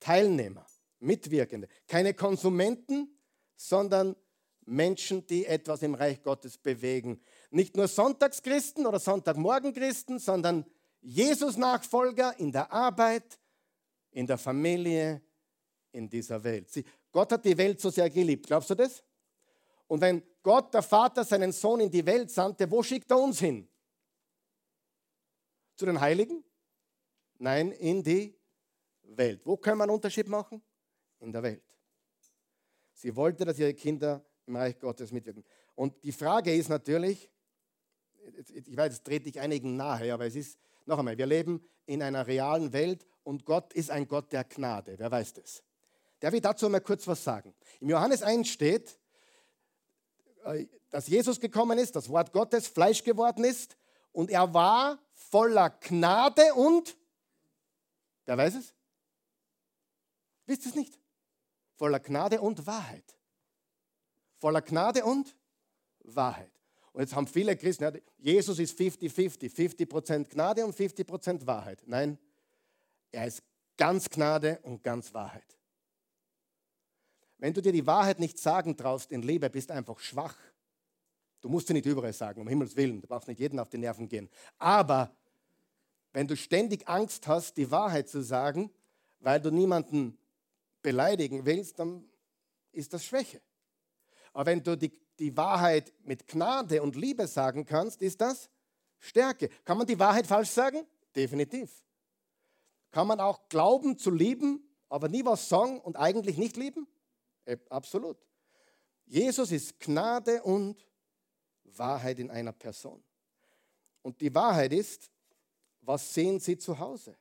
Teilnehmer. Mitwirkende. Keine Konsumenten, sondern Menschen, die etwas im Reich Gottes bewegen. Nicht nur Sonntagschristen oder Sonntagmorgenchristen, sondern Jesus-Nachfolger in der Arbeit, in der Familie, in dieser Welt. Sie, Gott hat die Welt so sehr geliebt. Glaubst du das? Und wenn Gott, der Vater, seinen Sohn in die Welt sandte, wo schickt er uns hin? Zu den Heiligen? Nein, in die Welt. Wo können wir einen Unterschied machen? in der Welt. Sie wollte, dass ihre Kinder im Reich Gottes mitwirken. Und die Frage ist natürlich, ich weiß, es trete ich einigen nahe, aber es ist, noch einmal, wir leben in einer realen Welt und Gott ist ein Gott der Gnade. Wer weiß das? Darf ich dazu mal kurz was sagen? Im Johannes 1 steht, dass Jesus gekommen ist, das Wort Gottes Fleisch geworden ist und er war voller Gnade und, wer weiß es? Wisst ihr es nicht? voller Gnade und Wahrheit. Voller Gnade und Wahrheit. Und jetzt haben viele Christen, ja, Jesus ist 50-50, 50%, Gnade und 50% Wahrheit. Nein, er ist ganz Gnade und ganz Wahrheit. Wenn du dir die Wahrheit nicht sagen traust in Liebe, bist du einfach schwach. Du musst sie nicht überall sagen, um Himmels Willen. Du brauchst nicht jeden auf die Nerven gehen. Aber wenn du ständig Angst hast, die Wahrheit zu sagen, weil du niemanden beleidigen willst, dann ist das Schwäche. Aber wenn du die, die Wahrheit mit Gnade und Liebe sagen kannst, ist das Stärke. Kann man die Wahrheit falsch sagen? Definitiv. Kann man auch glauben zu lieben, aber nie was sagen und eigentlich nicht lieben? Äh, absolut. Jesus ist Gnade und Wahrheit in einer Person. Und die Wahrheit ist, was sehen Sie zu Hause?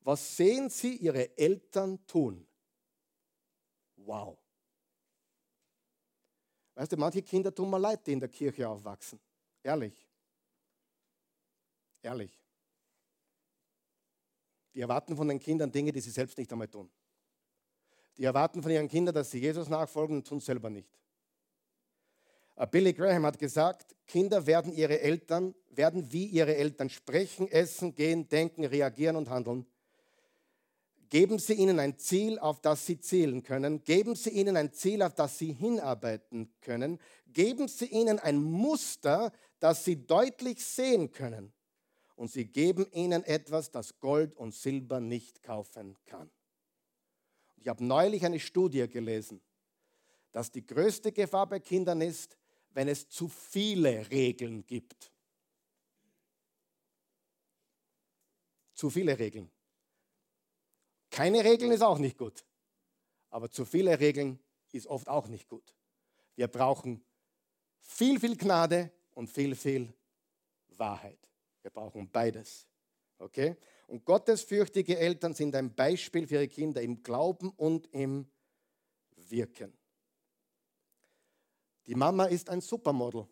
Was sehen Sie Ihre Eltern tun? Wow. Weißt du, manche Kinder tun mir leid, die in der Kirche aufwachsen. Ehrlich. Ehrlich. Die erwarten von den Kindern Dinge, die sie selbst nicht einmal tun. Die erwarten von ihren Kindern, dass sie Jesus nachfolgen und tun es selber nicht. Äh, Billy Graham hat gesagt, Kinder werden ihre Eltern, werden wie ihre Eltern sprechen, essen, gehen, denken, reagieren und handeln. Geben Sie ihnen ein Ziel, auf das sie zielen können. Geben Sie ihnen ein Ziel, auf das sie hinarbeiten können. Geben Sie ihnen ein Muster, das sie deutlich sehen können. Und Sie geben ihnen etwas, das Gold und Silber nicht kaufen kann. Ich habe neulich eine Studie gelesen, dass die größte Gefahr bei Kindern ist, wenn es zu viele Regeln gibt. Zu viele Regeln Keine Regeln ist auch nicht gut. Aber zu viele Regeln ist oft auch nicht gut. Wir brauchen viel, viel Gnade und viel, viel Wahrheit. Wir brauchen beides. Okay? Und gottesfürchtige Eltern sind ein Beispiel für ihre Kinder im Glauben und im Wirken. Die Mama ist ein Supermodel.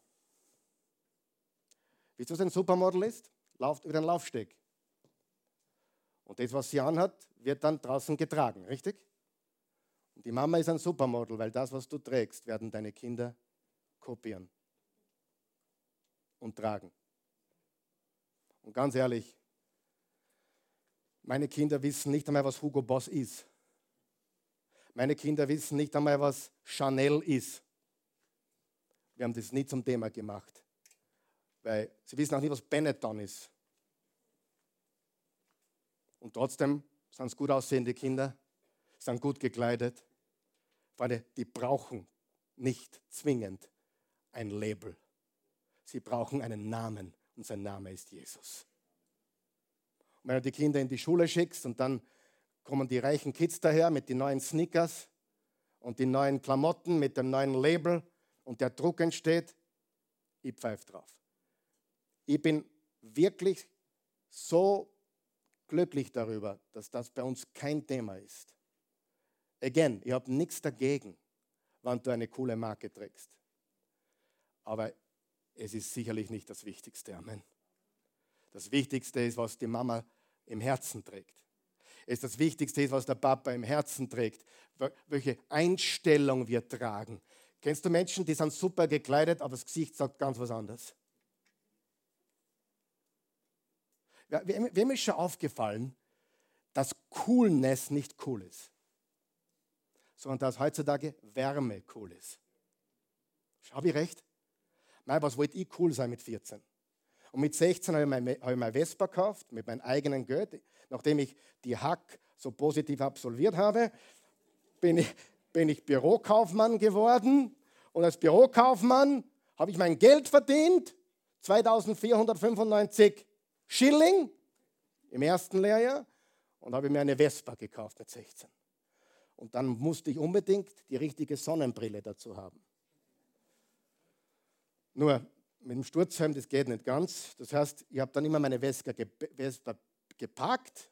Wisst ihr, was ein Supermodel ist? Lauft über den Laufsteg. Und das, was sie anhat, wird dann draußen getragen, richtig? Und die Mama ist ein Supermodel, weil das, was du trägst, werden deine Kinder kopieren und tragen. Und ganz ehrlich, meine Kinder wissen nicht einmal, was Hugo Boss ist. Meine Kinder wissen nicht einmal, was Chanel ist. Wir haben das nie zum Thema gemacht, weil sie wissen auch nicht, was Benetton ist. Und trotzdem sind es gut aussehende Kinder, sind gut gekleidet. Freunde, die brauchen nicht zwingend ein Label. Sie brauchen einen Namen und sein Name ist Jesus. Wenn du die Kinder in die Schule schickst und dann kommen die reichen Kids daher mit den neuen Sneakers und den neuen Klamotten mit dem neuen Label und der Druck entsteht, ich pfeife drauf. Ich bin wirklich so glücklich darüber, dass das bei uns kein Thema ist. Again, ich habe nichts dagegen, wenn du eine coole Marke trägst. Aber es ist sicherlich nicht das Wichtigste. Amen. Das Wichtigste ist, was die Mama im Herzen trägt. Ist das Wichtigste was der Papa im Herzen trägt. Welche Einstellung wir tragen. Kennst du Menschen, die sind super gekleidet, aber das Gesicht sagt ganz was anderes? Wem ist schon aufgefallen, dass Coolness nicht cool ist, sondern dass heutzutage Wärme cool ist? Habe ich recht? Nein, was wollte ich cool sein mit 14? Und mit 16 habe ich mein, Vespa gekauft, mit meinem eigenen Geld. Nachdem ich die Hack so positiv absolviert habe, bin ich, bin ich Bürokaufmann geworden. Und als Bürokaufmann habe ich mein Geld verdient, 2495 Schilling im ersten Lehrjahr und habe mir eine Vespa gekauft mit 16. Und dann musste ich unbedingt die richtige Sonnenbrille dazu haben. Nur mit dem Sturzhelm, das geht nicht ganz. Das heißt, ich habe dann immer meine Vespa, geparkt,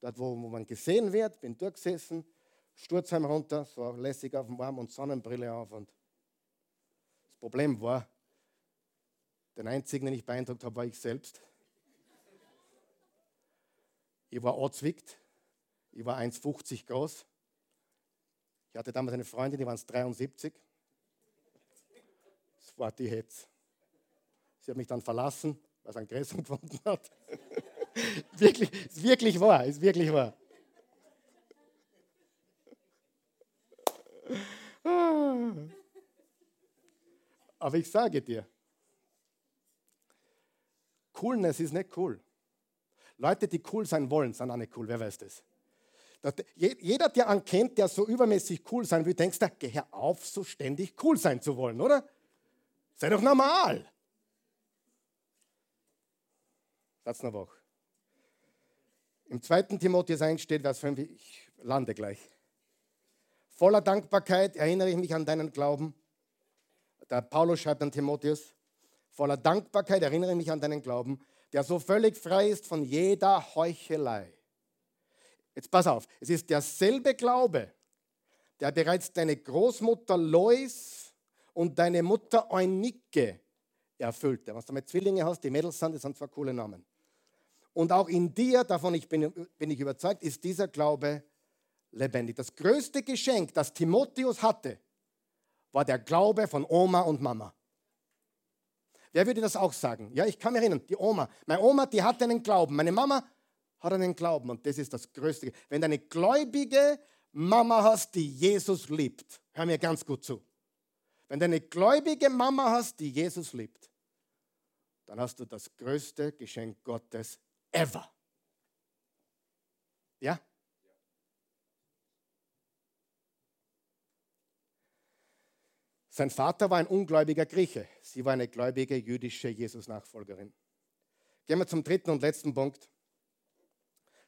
dort wo, wo man gesehen wird, bin durchgesessen, Sturzhelm runter, so lässig auf dem Arm und Sonnenbrille auf. Und das Problem war, den einzigen, den ich beeindruckt habe, war ich selbst. Ich war anzwickt, ich war 1,50 groß. Ich hatte damals eine Freundin, die waren 73 war die Hetz. Sie hat mich dann verlassen, weil sie einen Größeren gefunden hat. wirklich, ist wirklich wahr, ist wirklich wahr. Aber ich sage dir, Coolness ist nicht cool. Leute, die cool sein wollen, sind auch nicht cool. Wer weiß das? Jeder, der einen kennt, der so übermäßig cool sein will, denkst du, geh auf, so ständig cool sein zu wollen, oder? Sei doch normal. Satz noch Woche. Im 2. Timotheus 1 steht, Vers 5, ich lande gleich. Voller Dankbarkeit erinnere ich mich an deinen Glauben. Der Paulus schreibt an Timotheus, voller Dankbarkeit erinnere ich mich an deinen Glauben, der so völlig frei ist von jeder Heuchelei. Jetzt pass auf, es ist derselbe Glaube, der bereits deine Großmutter Lois und deine Mutter Eunike erfüllte. Was du mit Zwillinge hast, die Mädels sind, das sind zwar coole Namen. Und auch in dir, davon ich bin, bin ich überzeugt, ist dieser Glaube lebendig. Das größte Geschenk, das Timotheus hatte, war der Glaube von Oma und Mama. Wer würde das auch sagen? Ja, ich kann mich erinnern, die Oma. Meine Oma, die hatte einen Glauben. Meine Mama hat einen Glauben und das ist das Größte. Wenn du eine gläubige Mama hast, die Jesus liebt, hör mir ganz gut zu. Wenn du eine gläubige Mama hast, die Jesus liebt, dann hast du das größte Geschenk Gottes ever. Ja? Sein Vater war ein ungläubiger Grieche. Sie war eine gläubige jüdische Jesus-Nachfolgerin. Gehen wir zum dritten und letzten Punkt.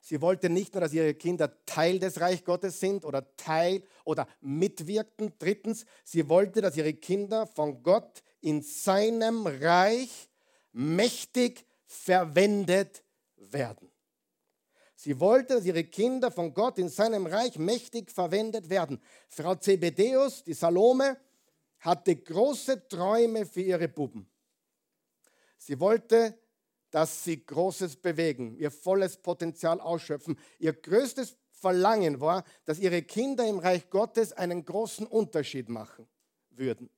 Sie wollte nicht nur, dass ihre Kinder Teil des Reich Gottes sind oder Teil oder mitwirken. Drittens, sie wollte, dass ihre Kinder von Gott in seinem Reich mächtig verwendet werden. Sie wollte, dass ihre Kinder von Gott in seinem Reich mächtig verwendet werden. Frau Zebedeus, die Salome, hatte große Träume für ihre Buben. Sie wollte, dass sie Großes bewegen, ihr volles Potenzial ausschöpfen. Ihr größtes Verlangen war, dass ihre Kinder im Reich Gottes einen großen Unterschied machen würden.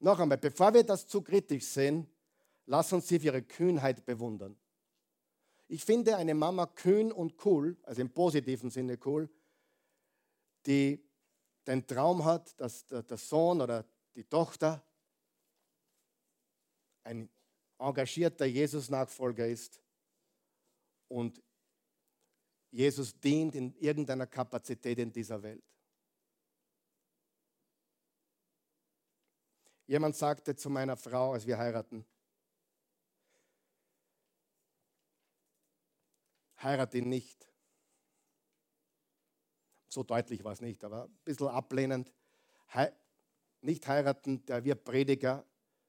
Noch einmal, bevor wir das zu kritisch sehen, lass uns sie für ihre Kühnheit bewundern. Ich finde eine Mama kühn und cool, also im positiven Sinne cool, die den Traum hat, dass der Sohn oder die Tochter ein engagierter Jesus-Nachfolger ist und Jesus dient in irgendeiner Kapazität in dieser Welt. Jemand sagte zu meiner Frau, als wir heiraten, heirate ihn nicht. So deutlich war es nicht, aber ein bisschen ablehnend. He nicht heiraten, der wir Prediger,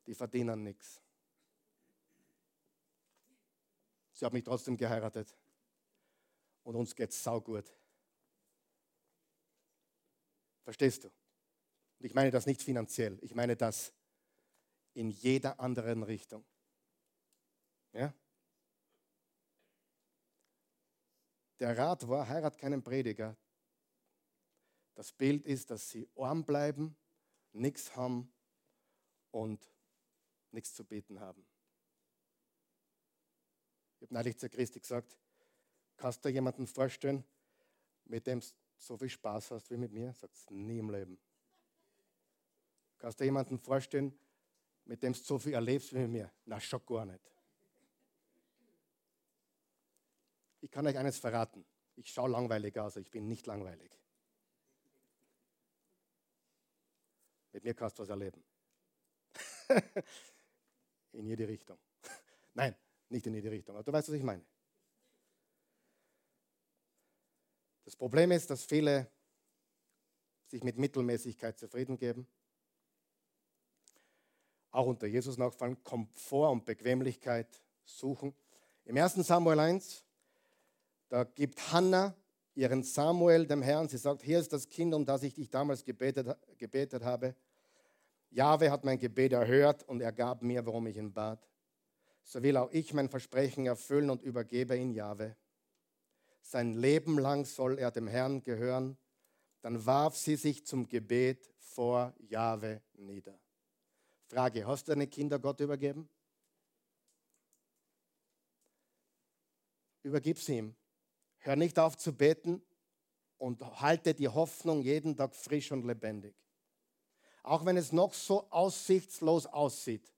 die verdienen nichts. Sie hat mich trotzdem geheiratet. Und uns geht es saugut. Verstehst du? Und ich meine das nicht finanziell, ich meine das in jeder anderen Richtung. Ja? Der Rat war, heirat keinen Prediger. Das Bild ist, dass sie arm bleiben, nichts haben und nichts zu beten haben. Ich habe neulich zu Christi gesagt, kannst du jemanden vorstellen, mit dem du so viel Spaß hast wie mit mir? Sagt nie im Leben. Kannst du jemanden vorstellen, mit dem du so viel erlebst wie mit mir? Na, schon gar nicht. Ich kann euch eines verraten. Ich schaue langweilig aus, ich bin nicht langweilig. Mit mir kannst du was erleben. in jede Richtung. Nein, nicht in jede Richtung. Aber du weißt, was ich meine. Das Problem ist, dass viele sich mit Mittelmäßigkeit zufrieden geben. Auch unter Jesus nachfallen, Komfort und Bequemlichkeit suchen. Im 1. Samuel 1 da gibt Hannah ihren Samuel dem Herrn. Sie sagt, hier ist das Kind, um das ich dich damals gebetet, gebetet habe. Jahwe hat mein Gebet erhört und er gab mir, warum ich ihn bat. So will auch ich mein Versprechen erfüllen und übergebe ihn Jahwe. Sein Leben lang soll er dem Herrn gehören. Dann warf sie sich zum Gebet vor Jahwe nieder. Frage, hast du deine Kinder Gott übergeben? Übergib sie ihm. Hör nicht auf zu beten und halte die Hoffnung jeden Tag frisch und lebendig. Auch wenn es noch so aussichtslos aussieht.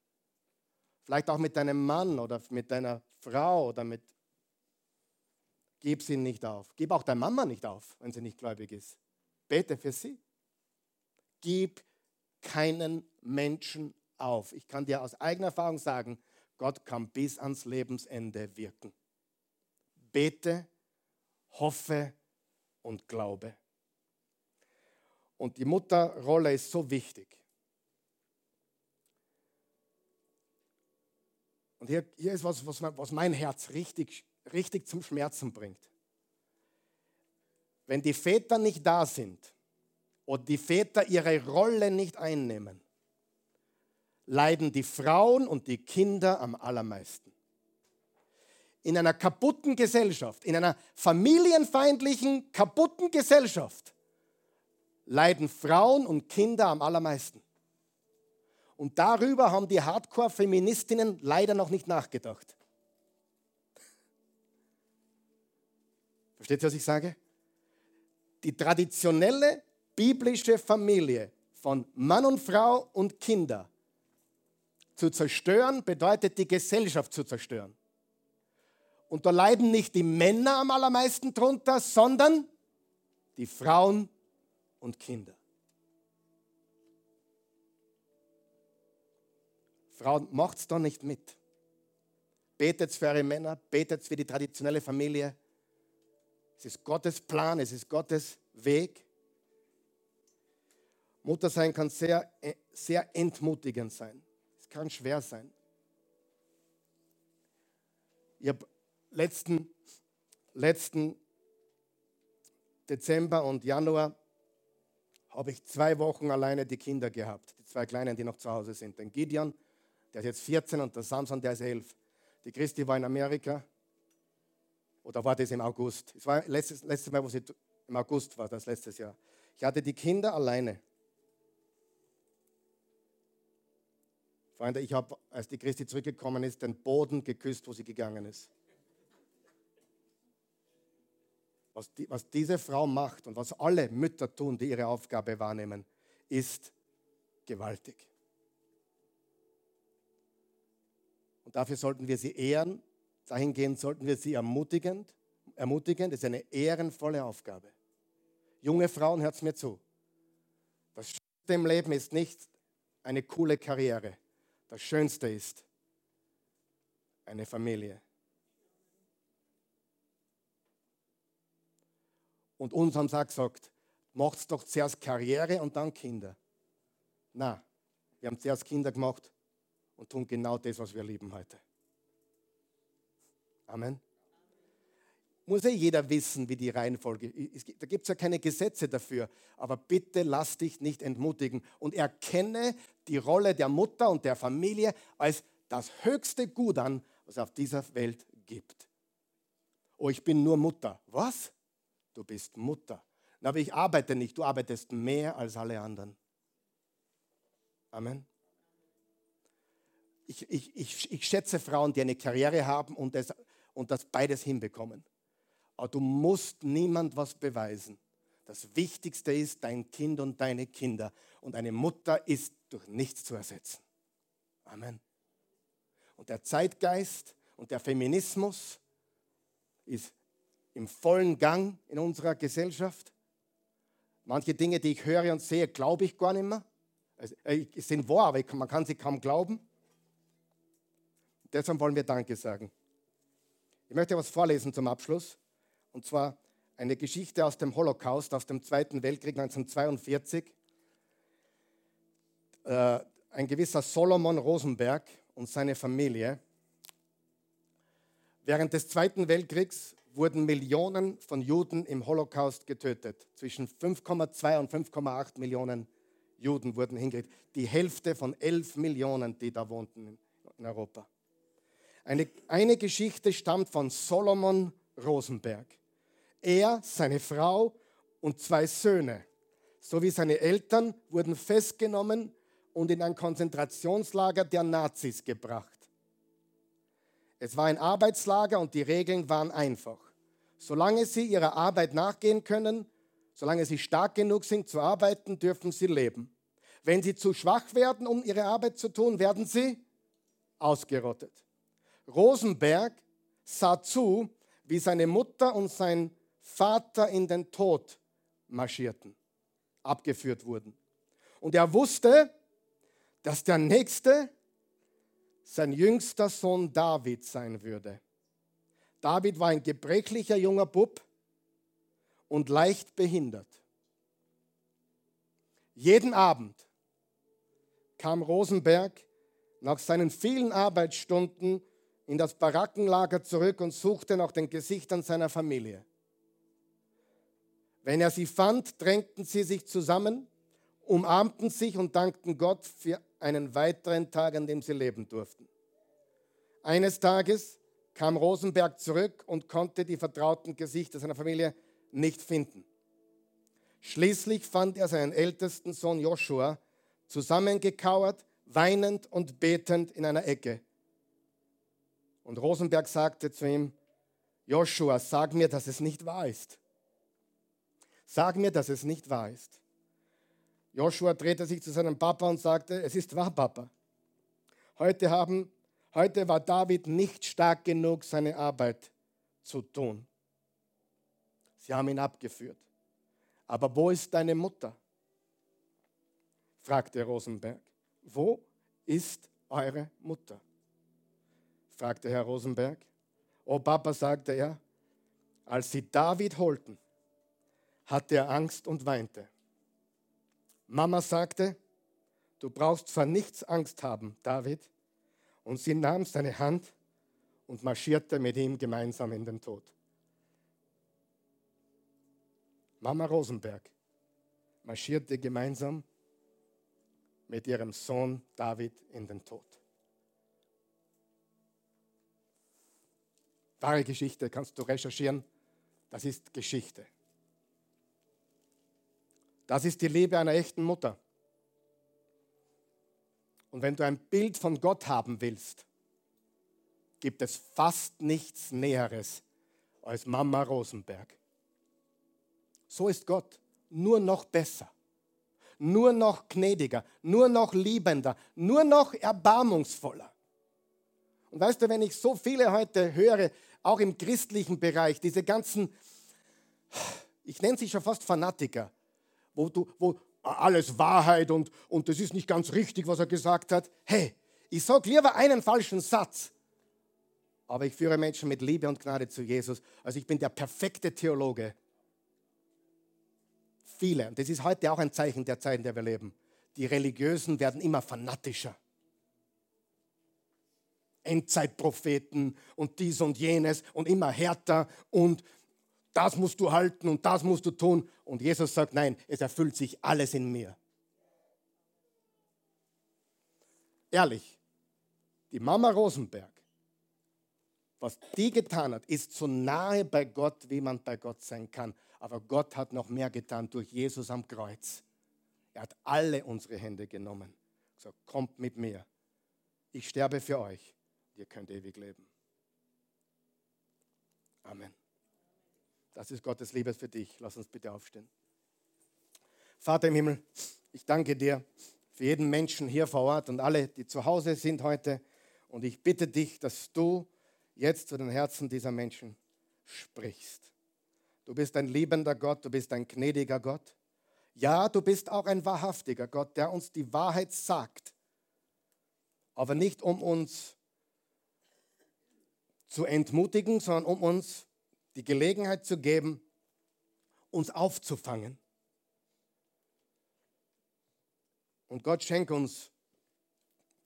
Vielleicht auch mit deinem Mann oder mit deiner Frau oder mit. Gib sie nicht auf. Gib auch deiner Mama nicht auf, wenn sie nicht gläubig ist. Bete für sie. Gib keinen Menschen auf. Ich kann dir aus eigener Erfahrung sagen, Gott kann bis ans Lebensende wirken. Bete hoffe und glaube. Und die Mutterrolle ist so wichtig. Und hier, hier ist was, was, was mein Herz richtig, richtig zum Schmerzen bringt. Wenn die Väter nicht da sind und die Väter ihre Rolle nicht einnehmen, leiden die Frauen und die Kinder am allermeisten in einer kaputten Gesellschaft, in einer familienfeindlichen, kaputten Gesellschaft, leiden Frauen und Kinder am allermeisten. Und darüber haben die Hardcore-Feministinnen leider noch nicht nachgedacht. Versteht ihr, was ich sage? Die traditionelle biblische Familie von Mann und Frau und Kinder zu zerstören, bedeutet die Gesellschaft zu zerstören. Und da leiden nicht die Männer am allermeisten drunter, sondern die Frauen und Kinder. Frauen, macht's da nicht mit. Betet für eure Männer, betet für die traditionelle Familie Es ist Gottes Plan, es ist Gottes Weg. Mutter sein kann sehr, äh, sehr entmutigend sein. Es kann schwer sein. Ich habe letzten, letzten Dezember und Januar habe ich zwei Wochen alleine die Kinder gehabt, die zwei Kleinen, die noch zu Hause sind. Den Gideon, der ist jetzt 14 und der Samson, der ist 11. Die Christi war in Amerika. Oder war das im August? Es war letztes, letztes Mal, wo sie im August war, das letztes Jahr. Ich hatte die Kinder alleine. Freunde, ich habe, als die Christi zurückgekommen ist, den Boden geküsst, wo sie gegangen ist. Was, die, was diese Frau macht und was alle Mütter tun, die ihre Aufgabe wahrnehmen, ist gewaltig. Und dafür sollten wir sie ehren. Dahingehend sollten wir sie ermutigen. Das ist eine ehrenvolle Aufgabe. Junge Frauen, hört mir zu. Das Schönste im Leben ist nicht eine coole Karriere. Das Schönste ist eine Familie. Und uns haben sie gesagt, macht doch zuerst Karriere und dann Kinder. Na, wir haben zuerst Kinder gemacht und tun genau das, was wir lieben heute. Amen. Muss ja jeder wissen, wie die Reihenfolge ist. Da gibt es ja keine Gesetze dafür. Aber bitte lass dich nicht entmutigen und erkenne die Rolle der Mutter und der Familie als das höchste Gut an, was es auf dieser Welt gibt. Oh, ich bin nur Mutter. Was? Du bist Mutter. Aber ich arbeite nicht. Du arbeitest mehr als alle anderen. Amen. Ich, ich, ich, ich schätze Frauen, die eine Karriere haben und das, und das beides hinbekommen. Aber du musst niemand was beweisen. Das Wichtigste ist dein Kind und deine Kinder. Und eine Mutter ist durch nichts zu ersetzen. Amen. Und der Zeitgeist und der Feminismus ist im vollen Gang in unserer Gesellschaft. Manche Dinge, die ich höre und sehe, glaube ich gar nicht mehr. Es äh, sind wahr, aber man kann sie kaum glauben. Deshalb wollen wir Danke sagen. Ich möchte etwas vorlesen zum Abschluss. Und zwar eine Geschichte aus dem Holocaust, aus dem Zweiten Weltkrieg 1942. Äh, ein gewisser Solomon Rosenberg und seine Familie. Während des Zweiten Weltkriegs wurden Millionen von Juden im Holocaust getötet. Zwischen 5,2 und 5,8 Millionen Juden wurden hingerichtet. Die Hälfte von 11 Millionen, die da wohnten in Europa. Eine, eine Geschichte stammt von Solomon Rosenberg. Er, seine Frau und zwei Söhne sowie seine Eltern wurden festgenommen und in ein Konzentrationslager der Nazis gebracht. Es war ein Arbeitslager und die Regeln waren einfach. Solange sie ihrer Arbeit nachgehen können, solange sie stark genug sind zu arbeiten, dürfen sie leben. Wenn sie zu schwach werden, um ihre Arbeit zu tun, werden sie ausgerottet. Rosenberg sah zu, wie seine Mutter und sein Vater in den Tod marschierten, abgeführt wurden. Und er wusste, dass der Nächste sein jüngster Sohn David sein würde. David war ein gebrechlicher junger Bub und leicht behindert. Jeden Abend kam Rosenberg nach seinen vielen Arbeitsstunden in das Barackenlager zurück und suchte nach den Gesichtern seiner Familie. Wenn er sie fand, drängten sie sich zusammen, umarmten sich und dankten Gott für einen weiteren Tag, an dem sie leben durften. Eines Tages kam Rosenberg zurück und konnte die vertrauten Gesichter seiner Familie nicht finden. Schließlich fand er seinen ältesten Sohn Joshua zusammengekauert, weinend und betend in einer Ecke. Und Rosenberg sagte zu ihm, Joshua, sag mir, dass es nicht wahr ist. Sag mir, dass es nicht wahr ist. Joshua drehte sich zu seinem Papa und sagte, es ist wahr, Papa. Heute, haben, heute war David nicht stark genug, seine Arbeit zu tun. Sie haben ihn abgeführt. Aber wo ist deine Mutter? fragte Rosenberg. Wo ist eure Mutter? fragte Herr Rosenberg. Oh Papa, sagte er, Als sie David holten, hatte er Angst und weinte. Mama sagte, du brauchst vor nichts Angst haben, David. Und sie nahm seine Hand und marschierte mit ihm gemeinsam in den Tod. Mama Rosenberg marschierte gemeinsam mit ihrem Sohn David in den Tod. Wahre Geschichte kannst du recherchieren. Das ist Geschichte. Das ist die Liebe einer echten Mutter. Und wenn du ein Bild von Gott haben willst, gibt es fast nichts Näheres als Mama Rosenberg. So ist Gott, nur noch besser, nur noch gnädiger, nur noch liebender, nur noch erbarmungsvoller. Und weißt du, wenn ich so viele heute höre, auch im christlichen Bereich, diese ganzen, ich nenne sie schon fast Fanatiker, wo, du, wo alles Wahrheit und, und das ist nicht ganz richtig, was er gesagt hat. Hey, ich sage lieber einen falschen Satz, aber ich führe Menschen mit Liebe und Gnade zu Jesus. Also ich bin der perfekte Theologe. Viele, und das ist heute auch ein Zeichen der Zeit, in der wir leben, die Religiösen werden immer fanatischer. Endzeitpropheten und dies und jenes und immer härter und das musst du halten und das musst du tun. Und Jesus sagt, nein, es erfüllt sich alles in mir. Ehrlich, die Mama Rosenberg, was die getan hat, ist so nahe bei Gott, wie man bei Gott sein kann. Aber Gott hat noch mehr getan durch Jesus am Kreuz. Er hat alle unsere Hände genommen. Gesagt, kommt mit mir. Ich sterbe für euch ihr könnt ewig leben. Amen. Das ist Gottes Liebe für dich. Lass uns bitte aufstehen. Vater im Himmel, ich danke dir für jeden Menschen hier vor Ort und alle, die zu Hause sind heute. Und ich bitte dich, dass du jetzt zu den Herzen dieser Menschen sprichst. Du bist ein liebender Gott, du bist ein gnädiger Gott. Ja, du bist auch ein wahrhaftiger Gott, der uns die Wahrheit sagt, aber nicht um uns zu entmutigen, sondern um uns die Gelegenheit zu geben, uns aufzufangen. Und Gott schenkt uns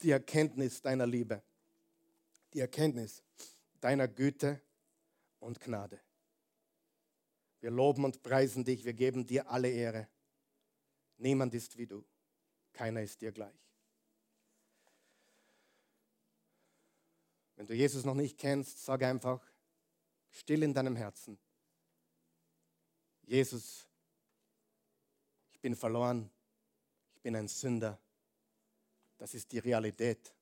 die Erkenntnis deiner Liebe, die Erkenntnis deiner Güte und Gnade. Wir loben und preisen dich, wir geben dir alle Ehre. Niemand ist wie du, keiner ist dir gleich. Wenn du Jesus noch nicht kennst, sag einfach still in deinem Herzen. Jesus, ich bin verloren, ich bin ein Sünder. Das ist die Realität.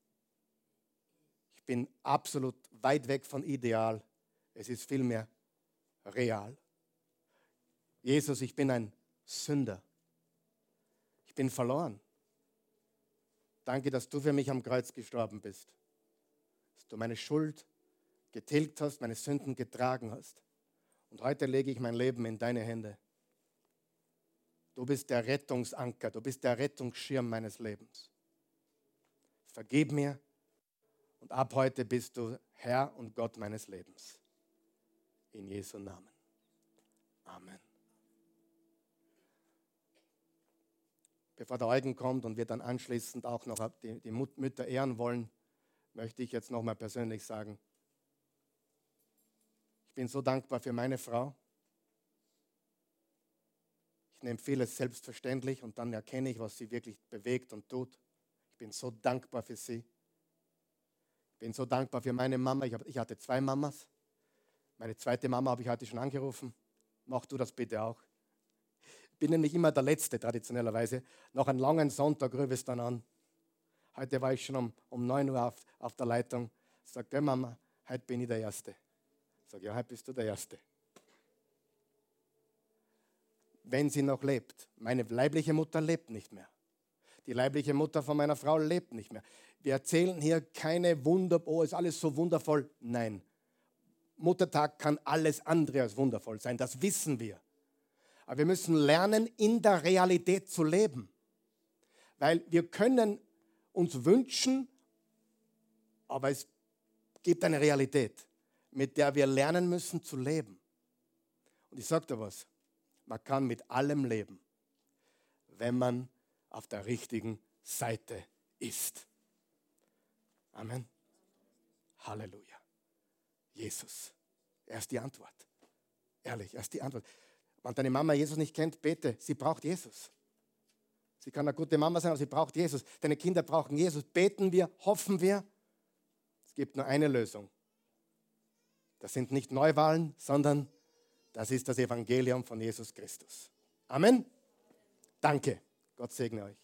Ich bin absolut weit weg von ideal. Es ist vielmehr real. Jesus, ich bin ein Sünder. Ich bin verloren. Danke, dass du für mich am Kreuz gestorben bist du meine Schuld getilgt hast, meine Sünden getragen hast. Und heute lege ich mein Leben in deine Hände. Du bist der Rettungsanker, du bist der Rettungsschirm meines Lebens. Vergib mir und ab heute bist du Herr und Gott meines Lebens. In Jesu Namen. Amen. Bevor der Eugen kommt und wir dann anschließend auch noch die, Mütter ehren wollen, möchte ich jetzt nochmal persönlich sagen, ich bin so dankbar für meine Frau. Ich nehme vieles selbstverständlich und dann erkenne ich, was sie wirklich bewegt und tut. Ich bin so dankbar für sie. Ich bin so dankbar für meine Mama. Ich, hatte zwei Mamas. Meine zweite Mama habe ich heute schon angerufen. Mach du das bitte auch. Ich bin nämlich immer der Letzte, traditionellerweise. Nach einem langen Sonntag rübe es dann an. Heute war ich schon um, um 9 Uhr auf, auf der Leitung. Sagt, hey Mama, heute bin ich der Erste. Sag, ja, heute bist du der Erste. Wenn sie noch lebt. Meine leibliche Mutter lebt nicht mehr. Die leibliche Mutter von meiner Frau lebt nicht mehr. Wir erzählen hier keine Wunder, oh, ist alles so wundervoll. Nein. Muttertag kann alles andere als wundervoll sein, das wissen wir. Aber wir müssen lernen, in der Realität zu leben. Weil wir können uns wünschen, aber es gibt eine Realität, mit der wir lernen müssen zu leben. Und ich sage dir was, man kann mit allem leben, wenn man auf der richtigen Seite ist. Amen. Halleluja. Jesus, er ist die Antwort. Ehrlich, er ist die Antwort. Wenn deine Mama Jesus nicht kennt, bete, sie braucht Jesus. Sie kann eine gute Mama sein, aber sie braucht Jesus. Deine Kinder brauchen Jesus. Beten wir, hoffen wir. Es gibt nur eine Lösung. Das sind nicht Neuwahlen, sondern das ist das Evangelium von Jesus Christus. Amen. Danke. Gott segne euch.